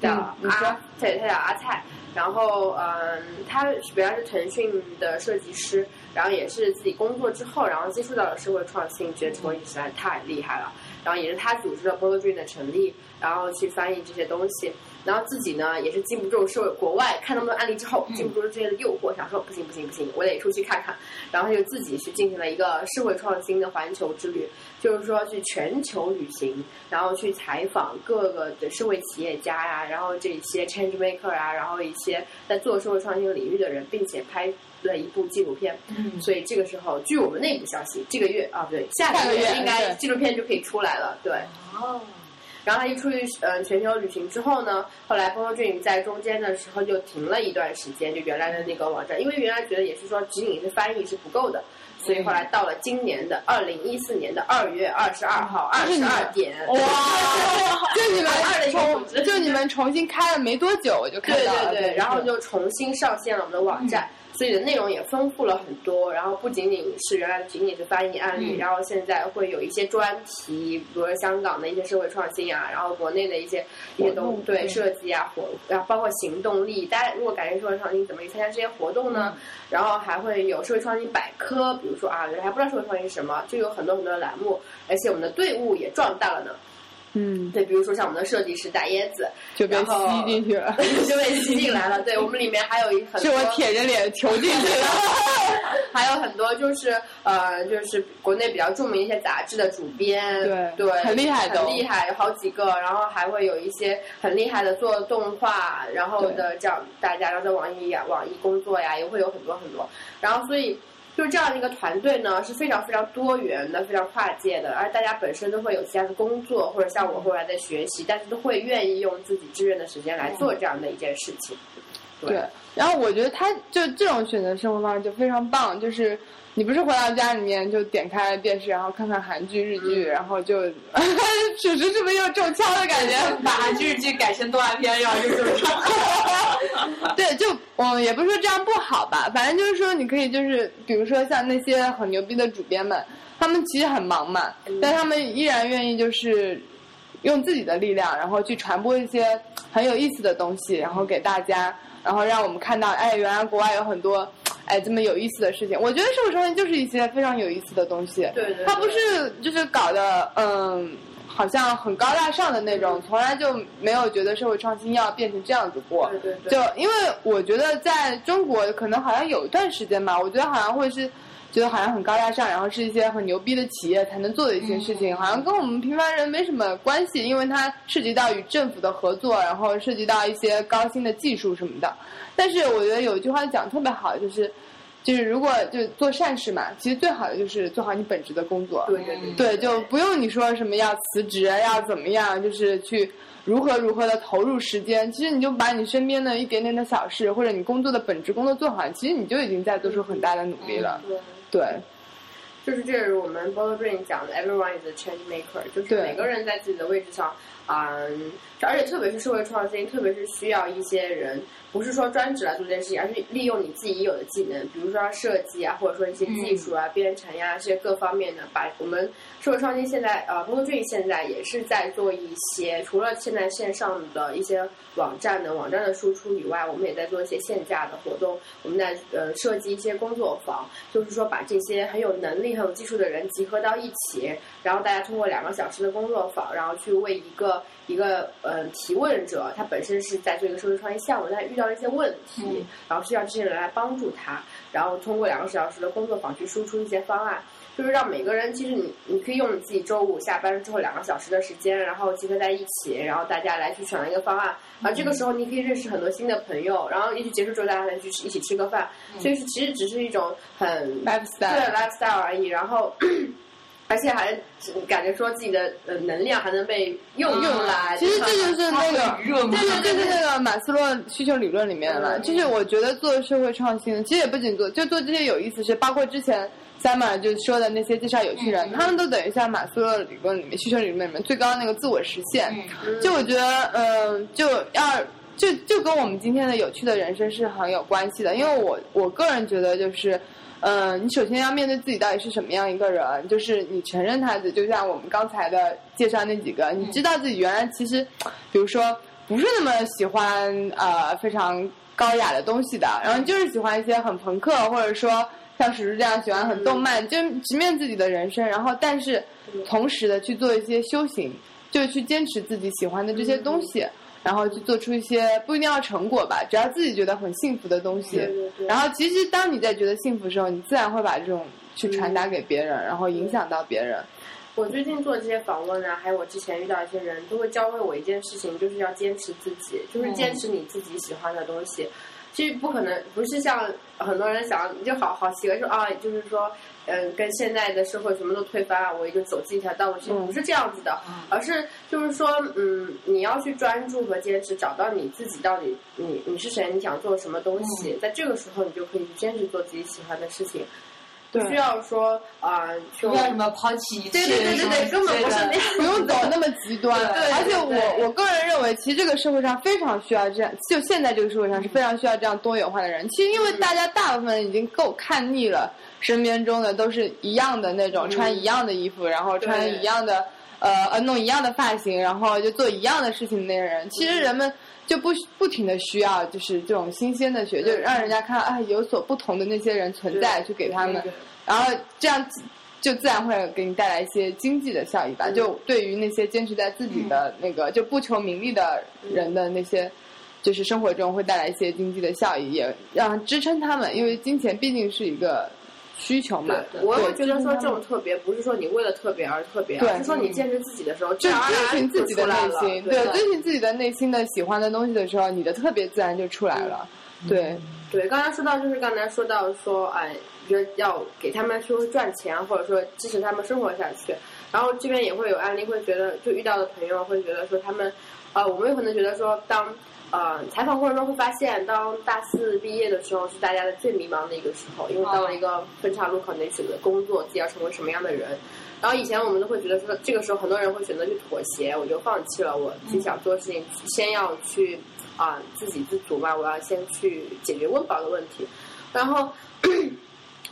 叫阿，对，他叫阿菜。然后，嗯，他原来是腾讯的设计师，然后也是自己工作之后，然后接触到了社会创新，觉得这东西实在太厉害了。然后也是他组织了 b o l d Dream 的成立，然后去翻译这些东西。然后自己呢，也是禁不住社会国外看那么多案例之后，禁不住这些的诱惑，想说不行不行不行，我得出去看看。然后他就自己去进行了一个社会创新的环球之旅，就是说去全球旅行，然后去采访各个的社会企业家呀，然后这些 change maker 啊，然后一些在做社会创新领域的人，并且拍了一部纪录片。嗯所以这个时候，据我们内部消息，这个月啊，不对，下下个月应该纪录片就可以出来了。对。哦，然后他一出去呃全球旅行之后呢，后来 b o Dream 在中间的时候就停了一段时间，就原来的那个网站，因为原来觉得也是说仅仅是翻译是不够的，所以后来到了今年的二零一四年的二月二十二号二十二点，哇，[LAUGHS] 就你们二零重就你们重新开了没多久，我就看到了。对对，然后就重新上线了我们的网站。所以的内容也丰富了很多，然后不仅仅是原来仅仅是翻译案例，然后现在会有一些专题，比如说香港的一些社会创新啊，然后国内的一些一些东对设计啊活，然后包括行动力。大家如果感兴趣社会创新，怎么去参加这些活动呢？然后还会有社会创新百科，比如说啊，原来还不知道社会创新是什么，就有很多很多的栏目，而且我们的队伍也壮大了呢。嗯，对，比如说像我们的设计师大椰子，就被吸进去了，[LAUGHS] 就被吸进来了。对我们里面还有一很是我舔着脸 [LAUGHS] 求进去的。还有很多就是呃，就是国内比较著名一些杂志的主编，对对，很厉害的哦很厉害，有好几个，然后还会有一些很厉害的做动画，然后的这样大家，然后在网易呀、网易工作呀，也会有很多很多，然后所以。就这样的一个团队呢，是非常非常多元的，非常跨界的，而大家本身都会有其他的工作，或者像我后来在学习，但是都会愿意用自己志愿的时间来做这样的一件事情。对，然后我觉得他就这种选择生活方式就非常棒，就是你不是回到家里面就点开电视，然后看看韩剧、日剧，然后就属实是不是又中枪的感觉？把韩剧日剧改成动画片，然后就中枪对，就嗯，也不是说这样不好吧，反正就是说你可以就是，比如说像那些很牛逼的主编们，他们其实很忙嘛，但他们依然愿意就是用自己的力量，然后去传播一些很有意思的东西，然后给大家，然后让我们看到，哎，原来国外有很多。哎，这么有意思的事情，我觉得社会创新就是一些非常有意思的东西。对对对它不是就是搞的，嗯，好像很高大上的那种，从来就没有觉得社会创新要变成这样子过。对对对就因为我觉得在中国可能好像有一段时间吧，我觉得好像会是觉得好像很高大上，然后是一些很牛逼的企业才能做的一些事情，好像跟我们平凡人没什么关系，因为它涉及到与政府的合作，然后涉及到一些高新的技术什么的。但是我觉得有一句话讲得特别好，就是。就是如果就做善事嘛，其实最好的就是做好你本职的工作。对对对对，就不用你说什么要辞职，要怎么样，就是去如何如何的投入时间。其实你就把你身边的一点点的小事，或者你工作的本职工作做好，其实你就已经在做出很大的努力了。对。对，就是这是我们 b o l d Brain 讲的，everyone is a change maker，就是每个人在自己的位置上，嗯，而且特别是社会创新，特别是需要一些人，不是说专职来做这件事情，而是利用你自己已有的技能，比如说设计啊，或者说一些技术啊、编程呀、这些各方面的，把我们社会创新现在呃 d Brain 现在也是在做一些，除了现在线上的一些网站的网站的输出以外，我们也在做一些线下的活动，我们在呃设计一些工作坊，就是说把这些很有能力、很有技术的人集合到一起，然后大家通过两个小时的工作坊，然后去为一个一个呃提问者，他本身是在做一个社会创业项目，但遇到了一些问题，然后需要这些人来帮助他，然后通过两个小时的工作坊去输出一些方案。就是让每个人，其实你你可以用你自己周五下班之后两个小时的时间，然后集合在一起，然后大家来去想一个方案，然后这个时候你可以认识很多新的朋友，然后也许结束之后大家来去一起吃个饭，所以是其实只是一种很 lifestyle 对 lifestyle 而已，然后。而且还感觉说自己的呃能量还能被用用来，其实这就是那个，这 [LAUGHS] 就是那个马斯洛需求理论里面了。[LAUGHS] 就是我觉得做社会创新，其实也不仅做，就做这些有意思事，包括之前 Summer 就说的那些介绍有趣人，他们都等于像马斯洛理论里面需求理论里面最高的那个自我实现。就我觉得，嗯、就要。就就跟我们今天的有趣的人生是很有关系的，因为我我个人觉得就是，嗯、你首先要面对自己到底是什么样一个人，就是你承认他的，就像我们刚才的介绍那几个，你知道自己原来其实，比如说不是那么喜欢呃非常高雅的东西的，然后就是喜欢一些很朋克，或者说像史叔这样喜欢很动漫，就直面自己的人生，然后但是同时的去做一些修行，就去坚持自己喜欢的这些东西。然后去做出一些不一定要成果吧，只要自己觉得很幸福的东西。对对对然后其实当你在觉得幸福的时候，你自然会把这种去传达给别人，然后影响到别人。我最近做这些访问啊，还有我之前遇到一些人，都会教会我一件事情，就是要坚持自己，就是坚持你自己喜欢的东西。其实不可能，不是像很多人想，你就好好喜欢说啊，就是说，嗯，跟现在的社会什么都推翻，我就走进一条道路，其实不是这样子的，而是就是说，嗯，你要去专注和坚持，找到你自己到底你你是谁，你想做什么东西，在这个时候你就可以坚持做自己喜欢的事情，不需要说啊，去不要什么抛弃一切，对对对对对，根本不是那样。不用走那么极端，对而且我我个人认为，其实这个社会上非常需要这样，就现在这个社会上是非常需要这样多元化的人。其实因为大家大部分已经够看腻了，身边中的都是一样的那种，穿一样的衣服，然后穿一样的呃呃弄一样的发型，然后就做一样的事情的那些人。其实人们就不不停的需要就是这种新鲜的血，就让人家看啊有所不同的那些人存在，去给他们。然后这样自就自然会给你带来一些经济的效益吧。就对于那些坚持在自己的那个就不求名利的人的那些，就是生活中会带来一些经济的效益，也让支撑他们，因为金钱毕竟是一个需求嘛。对，我会觉得说这种特别，不是说你为了特别而特别，而是说你坚持自己的时候，就自然而遵循自己的内心，对遵循自己的内心的喜欢的东西的时候，你的特别自然就出来了。对，对，刚才说到就是刚才说到说，哎，觉得要给他们说赚钱，或者说支持他们生活下去。然后这边也会有案例，会觉得就遇到的朋友会觉得说他们，呃，我们有可能觉得说当。呃，采访过程中会发现，当大四毕业的时候是大家的最迷茫的一个时候，因为到了一个分岔路口，你选择工作，自己要成为什么样的人。然后以前我们都会觉得说，这个时候很多人会选择去妥协，我就放弃了我自己想做的事情，先要去啊、自给自足嘛，我要先去解决温饱的问题。然后，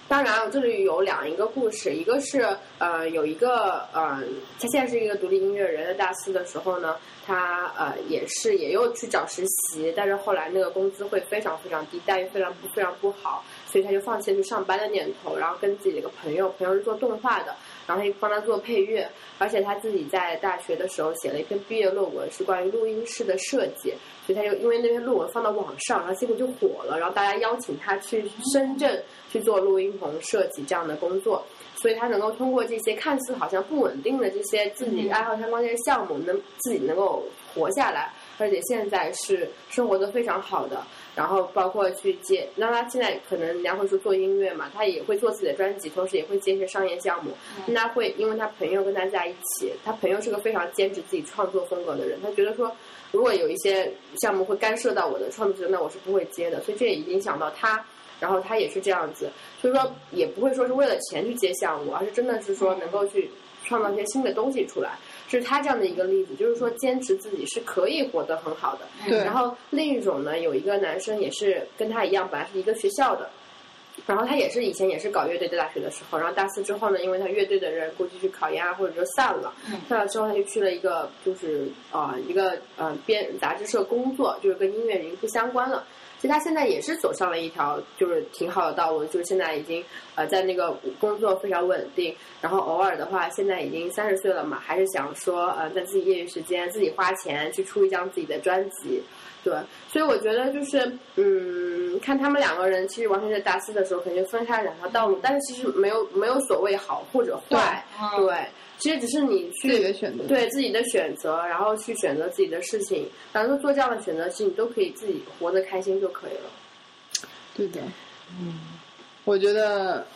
当然这里有两一个故事，一个是呃有一个呃，他现在是一个独立音乐人，在大四的时候呢，他呃也是也又去找实习，但是后来那个工资会非常非常低，待遇非常不非常不好，所以他就放弃了去上班的念头，然后跟自己的一个朋友，朋友是做动画的，然后他帮他做配乐，而且他自己在大学的时候写了一篇毕业论文，是关于录音室的设计，所以他就因为那篇论文放到网上，然后结果就火了，然后大家邀请他去深圳去做录音棚设计这样的工作。所以他能够通过这些看似好像不稳定的这些自己爱好相关的这些项目，能自己能够活下来，而且现在是生活的非常好的。然后包括去接，那他现在可能人家会说做音乐嘛，他也会做自己的专辑，同时也会接一些商业项目。那他会因为他朋友跟他在一起，他朋友是个非常坚持自己创作风格的人，他觉得说如果有一些项目会干涉到我的创作，那我是不会接的，所以这也影响到他。然后他也是这样子，所以说也不会说是为了钱去接项目，而是真的是说能够去创造一些新的东西出来。是他这样的一个例子，就是说坚持自己是可以活得很好的。对然后另一种呢，有一个男生也是跟他一样，本来是一个学校的，然后他也是以前也是搞乐队，在大学的时候，然后大四之后呢，因为他乐队的人估计去考研啊，或者就散了，散了之后他就去了一个就是啊、呃一个呃编杂志社工作，就是跟音乐人不相关了。其实他现在也是走上了一条就是挺好的道路，就是现在已经呃在那个工作非常稳定，然后偶尔的话，现在已经三十岁了嘛，还是想说呃在自己业余时间自己花钱去出一张自己的专辑，对，所以我觉得就是嗯，看他们两个人其实完全在大四的时候肯定分开两条道路，但是其实没有没有所谓好或者坏，对对，其实只是你去自己的选择对自己的选择，然后去选择自己的事情，反正做这样的选择，其实你都可以自己活得开心就可以了。对的。嗯，我觉得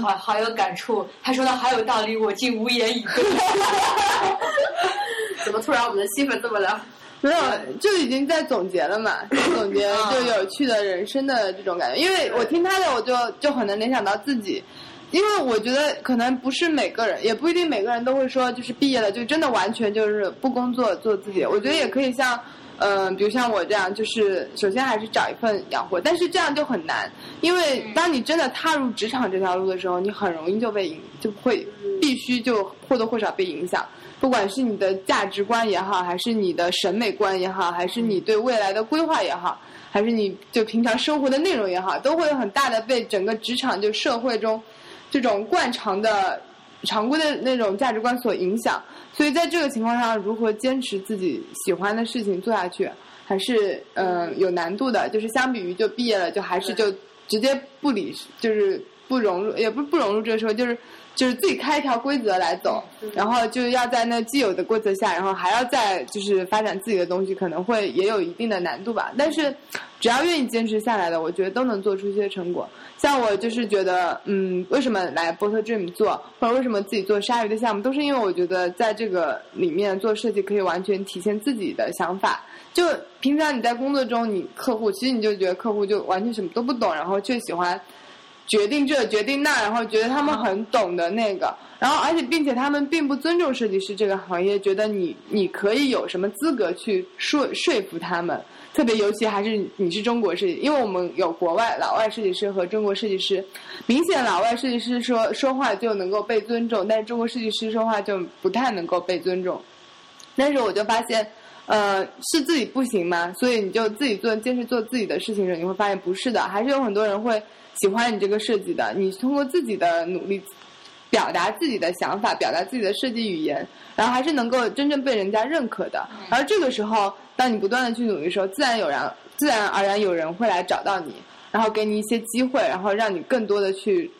好好有感触。他说的好有道理，我竟无言以对。[LAUGHS] 怎么突然我们的气氛这么的？没有，就已经在总结了嘛，[LAUGHS] 总结就有趣的人生的这种感觉。因为我听他的，我就就很能联想到自己，因为我觉得可能不是每个人，也不一定每个人都会说，就是毕业了就真的完全就是不工作做自己。我觉得也可以像，嗯、比如像我这样，就是首先还是找一份养活，但是这样就很难，因为当你真的踏入职场这条路的时候，你很容易就被影就会必须就或多或少被影响。不管是你的价值观也好，还是你的审美观也好，还是你对未来的规划也好，还是你就平常生活的内容也好，都会很大的被整个职场就社会中 [LAUGHS] 这种惯常的、常规的那种价值观所影响。所以在这个情况下，如何坚持自己喜欢的事情做下去，还是嗯、有难度的。就是相比于就毕业了，就还是就直接不理，就是不融入，也不不融入这个社会，就是就是自己开一条规则来走，然后就要在那既有的规则下，然后还要再就是发展自己的东西，可能会也有一定的难度吧。但是只要愿意坚持下来的，我觉得都能做出一些成果。像我就是觉得，嗯，为什么来波特 Dream 做，或者为什么自己做鲨鱼的项目，都是因为我觉得在这个里面做设计可以完全体现自己的想法。就平常你在工作中，你客户其实你就觉得客户就完全什么都不懂，然后却喜欢决定这决定那，然后觉得他们很懂的那个，然后而且并且他们并不尊重设计师这个行业，觉得你你可以有什么资格去说说服他们。特别尤其还是你是中国设计，因为我们有国外老外设计师和中国设计师，明显老外设计师说说话就能够被尊重，但是中国设计师说话就不太能够被尊重。但是我就发现，呃，是自己不行吗？所以你就自己做，坚持做自己的事情的时候，你会发现不是的，还是有很多人会喜欢你这个设计的。你通过自己的努力，表达自己的想法，表达自己的设计语言，然后还是能够真正被人家认可的。而这个时候，当你不断的去努力的时候，自然有人，自然而然有人会来找到你，然后给你一些机会，然后让你更多的去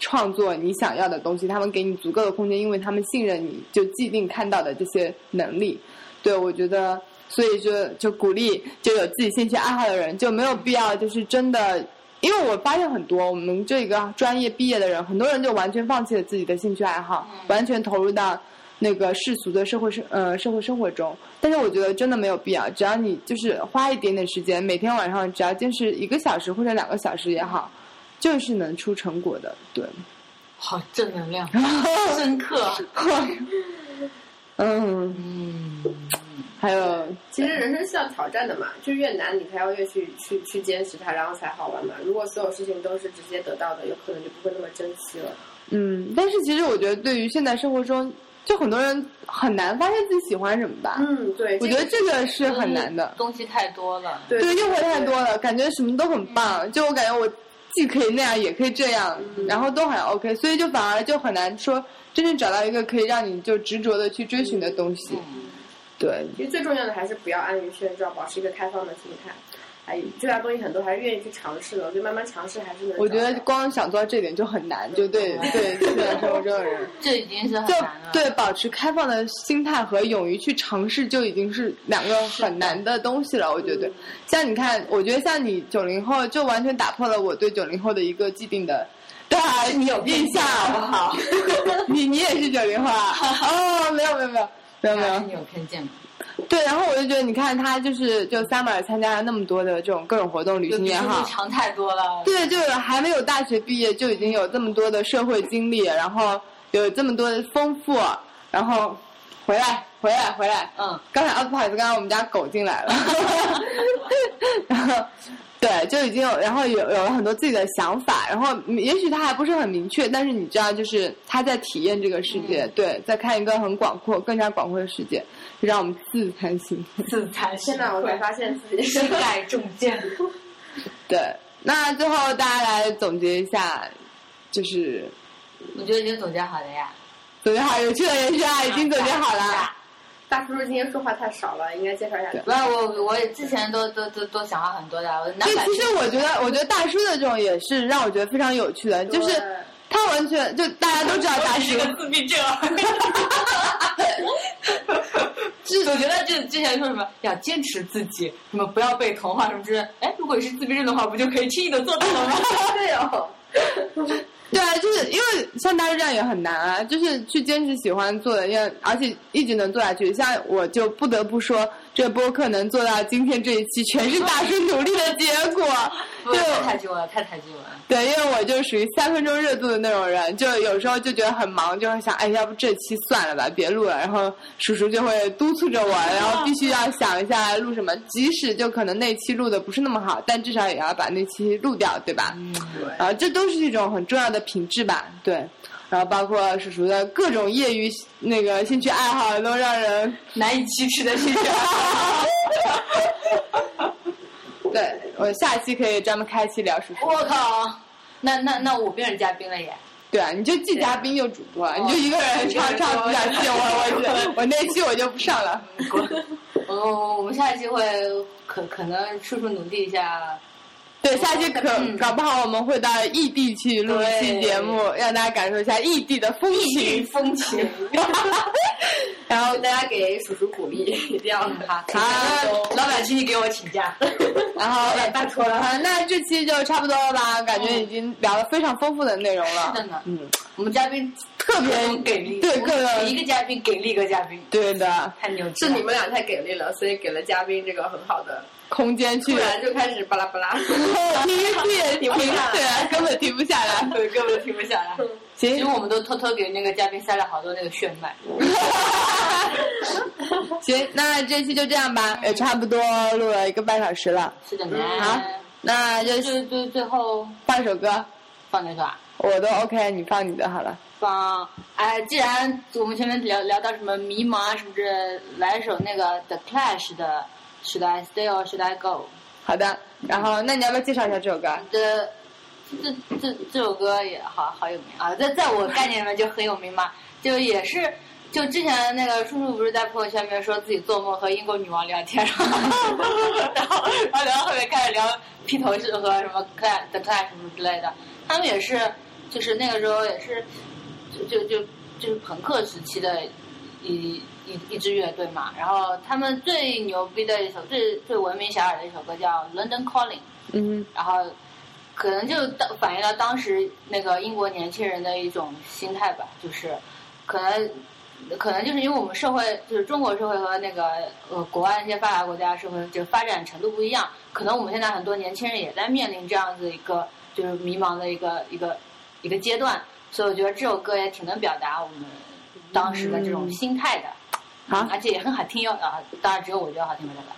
创作你想要的东西。他们给你足够的空间，因为他们信任你就既定看到的这些能力。对我觉得，所以就就鼓励就有自己兴趣爱好的人，就没有必要就是真的。因为我发现很多我们这个专业毕业的人，很多人就完全放弃了自己的兴趣爱好，完全投入到那个世俗的社会生呃社会生活中。但是我觉得真的没有必要，只要你就是花一点点时间，每天晚上只要坚持一个小时或者两个小时也好，就是能出成果的。对，好正能量，深刻。[LAUGHS] 嗯，还有其实人生是要挑战的嘛，就越难你才要越去去去坚持它，然后才好玩嘛。如果所有事情都是直接得到的，有可能就不会那么珍惜了。嗯，但是其实我觉得对于现在生活中，就很多人很难发现自己喜欢什么吧。嗯，对，我觉得这个是很难的。东西太多了，对对，诱惑太多了，感觉什么都很棒。就我感觉我既可以那样，也可以这样，然后都很 OK，所以就反而就很难说真正找到一个可以让你就执着的去追寻的东西。对，其实最重要的还是不要安于现状，保持一个开放的心态。哎这样东西很多还是愿意去尝试的，我觉得慢慢尝试还是能。我觉得光想做到这点就很难，就对对现在生活中的人。[LAUGHS] 这已经是很就难了。对，保持开放的心态和勇于去尝试，就已经是两个很难的东西了。我觉得，像你看，我觉得像你九零后，就完全打破了我对九零后的一个既定的。对啊，[LAUGHS] 你有印象好不好？[LAUGHS] 你你也是九零后啊？哦，没有没有没有没有没有你，有偏见吗？对，然后我就觉得，你看他就是就 Summer 参加了那么多的这种各种活动，旅行也好，强太多了。对，就还没有大学毕业就已经有这么多的社会经历，然后有这么多的丰富，然后回来回来回来，嗯，刚才啊不好意思，刚刚我们家狗进来了，然 [LAUGHS] 后对，就已经有，然后有有了很多自己的想法，然后嗯也许他还不是很明确，但是你知道，就是他在体验这个世界，对，在看一个很广阔、更加广阔的世界，就让我们自惭形秽。自惭形现在我才发现自己身带 [LAUGHS] 重剑。[LAUGHS] 对，那最后大家来总结一下，就是我觉得已经总结好了呀。总结好有趣的人生啊，已经总结好了。大叔叔今天说话太少了，应该介绍一下。不是我，我之前都都都都想了很多的。对，其实我觉得，我觉得大叔的这种也是让我觉得非常有趣的，就是他完全就大家都知道大叔，自闭症。[LAUGHS] [LAUGHS] 我觉得这之前说什么要坚持自己，什么不要被同化，什么之类的。哎，如果你是自闭症的话，不就可以轻易的做到了吗？[LAUGHS] 对哦，对啊，就是因为像大叔这样也很难啊，就是去坚持喜欢做的，因为而且一直能做下去。像我就不得不说，这个播客能做到今天这一期，全是大叔努力的结果。[LAUGHS] 对太抬举我了，太抬举我了。对，因为我就属于三分钟热度的那种人，就有时候就觉得很忙，就会想，哎，要不这期算了吧，别录了。然后叔叔就会督促着我，然后必须要想一下录什么，即使就可能那期录的不是那么好，但至少也要把那期录掉，对吧？嗯对啊，这都是一种很重要的品质吧，对。然后包括叔叔的各种业余那个兴趣爱好，都让人难以启齿的兴趣爱好。[LAUGHS] 对我下一期可以专门开一期聊叔叔。我靠，那那那我变成嘉宾了耶！对啊，你就既嘉宾又主播，你就一个人唱唱比较戏，我我我那期我就不上了。我，我们下一期会可可能叔叔努力一下。对，下期可搞不好我们会到异地去录一期节目，让大家感受一下异地的风情。风情。[LAUGHS] 然后大家给叔叔鼓励，一定要哈。好，老板，请你给我请假。[LAUGHS] 然后拜托了哈。那这期就差不多了吧？感觉已经聊了非常丰富的内容了。是的呢。嗯，我们嘉宾特别给力。对，各个一个嘉宾给力一个嘉宾。对的，太牛。是你们俩太给力了，所以给了嘉宾这个很好的。空间去，突然就开始巴拉巴拉，[LAUGHS] 停也停不下来，[LAUGHS] 根本停不下来，根本停不下来。其实我们都偷偷给那个嘉宾塞了好多那个炫迈。[LAUGHS] 行，那这期就这样吧，也差不多录了一个半小时了。是的呢。好，那就就就最后放一首歌，放哪首啊？我都 OK，你放你的好了。放，哎，既然我们前面聊聊到什么迷茫啊什么的，来一首那个 The Clash 的。Should I stay or should I go？好的，然后那你要不要介绍一下这首歌？这这这这首歌也好好有名啊，在在我概念里面就很有名嘛，就也是就之前那个叔叔不是在朋友圈里面说自己做梦和英国女王聊天，[LAUGHS] 然后然后然后聊到后面开始聊披头士和什么 Clash The Clash 什么之类的，他们也是就是那个时候也是就就就就是朋克时期的一。一一支乐队嘛，然后他们最牛逼的一首、最最闻名遐迩的一首歌叫《London Calling》。嗯。然后，可能就当反映了当时那个英国年轻人的一种心态吧，就是可能可能就是因为我们社会就是中国社会和那个呃国外那些发达国家社会就发展程度不一样，可能我们现在很多年轻人也在面临这样子一个就是迷茫的一个一个一个阶段，所以我觉得这首歌也挺能表达我们当时的这种心态的。好，而且也很好听哟啊！当然只有我觉得好听，没办法。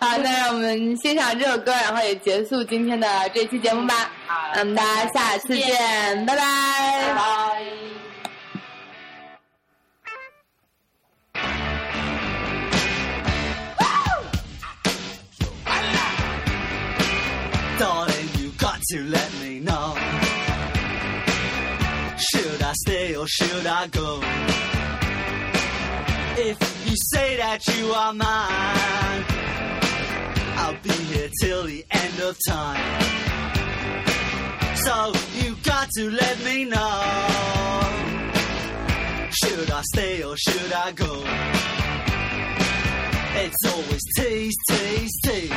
[LAUGHS] 好，那让我们欣赏这首歌，然后也结束今天的这期节目吧。好，那么大家下次见，拜拜。拜拜。If you say that you are mine, I'll be here till the end of time. So you got to let me know. Should I stay or should I go? It's always tease, tease, tease.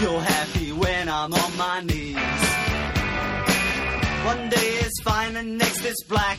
You're happy when I'm on my knees. One day it's fine and next it's black.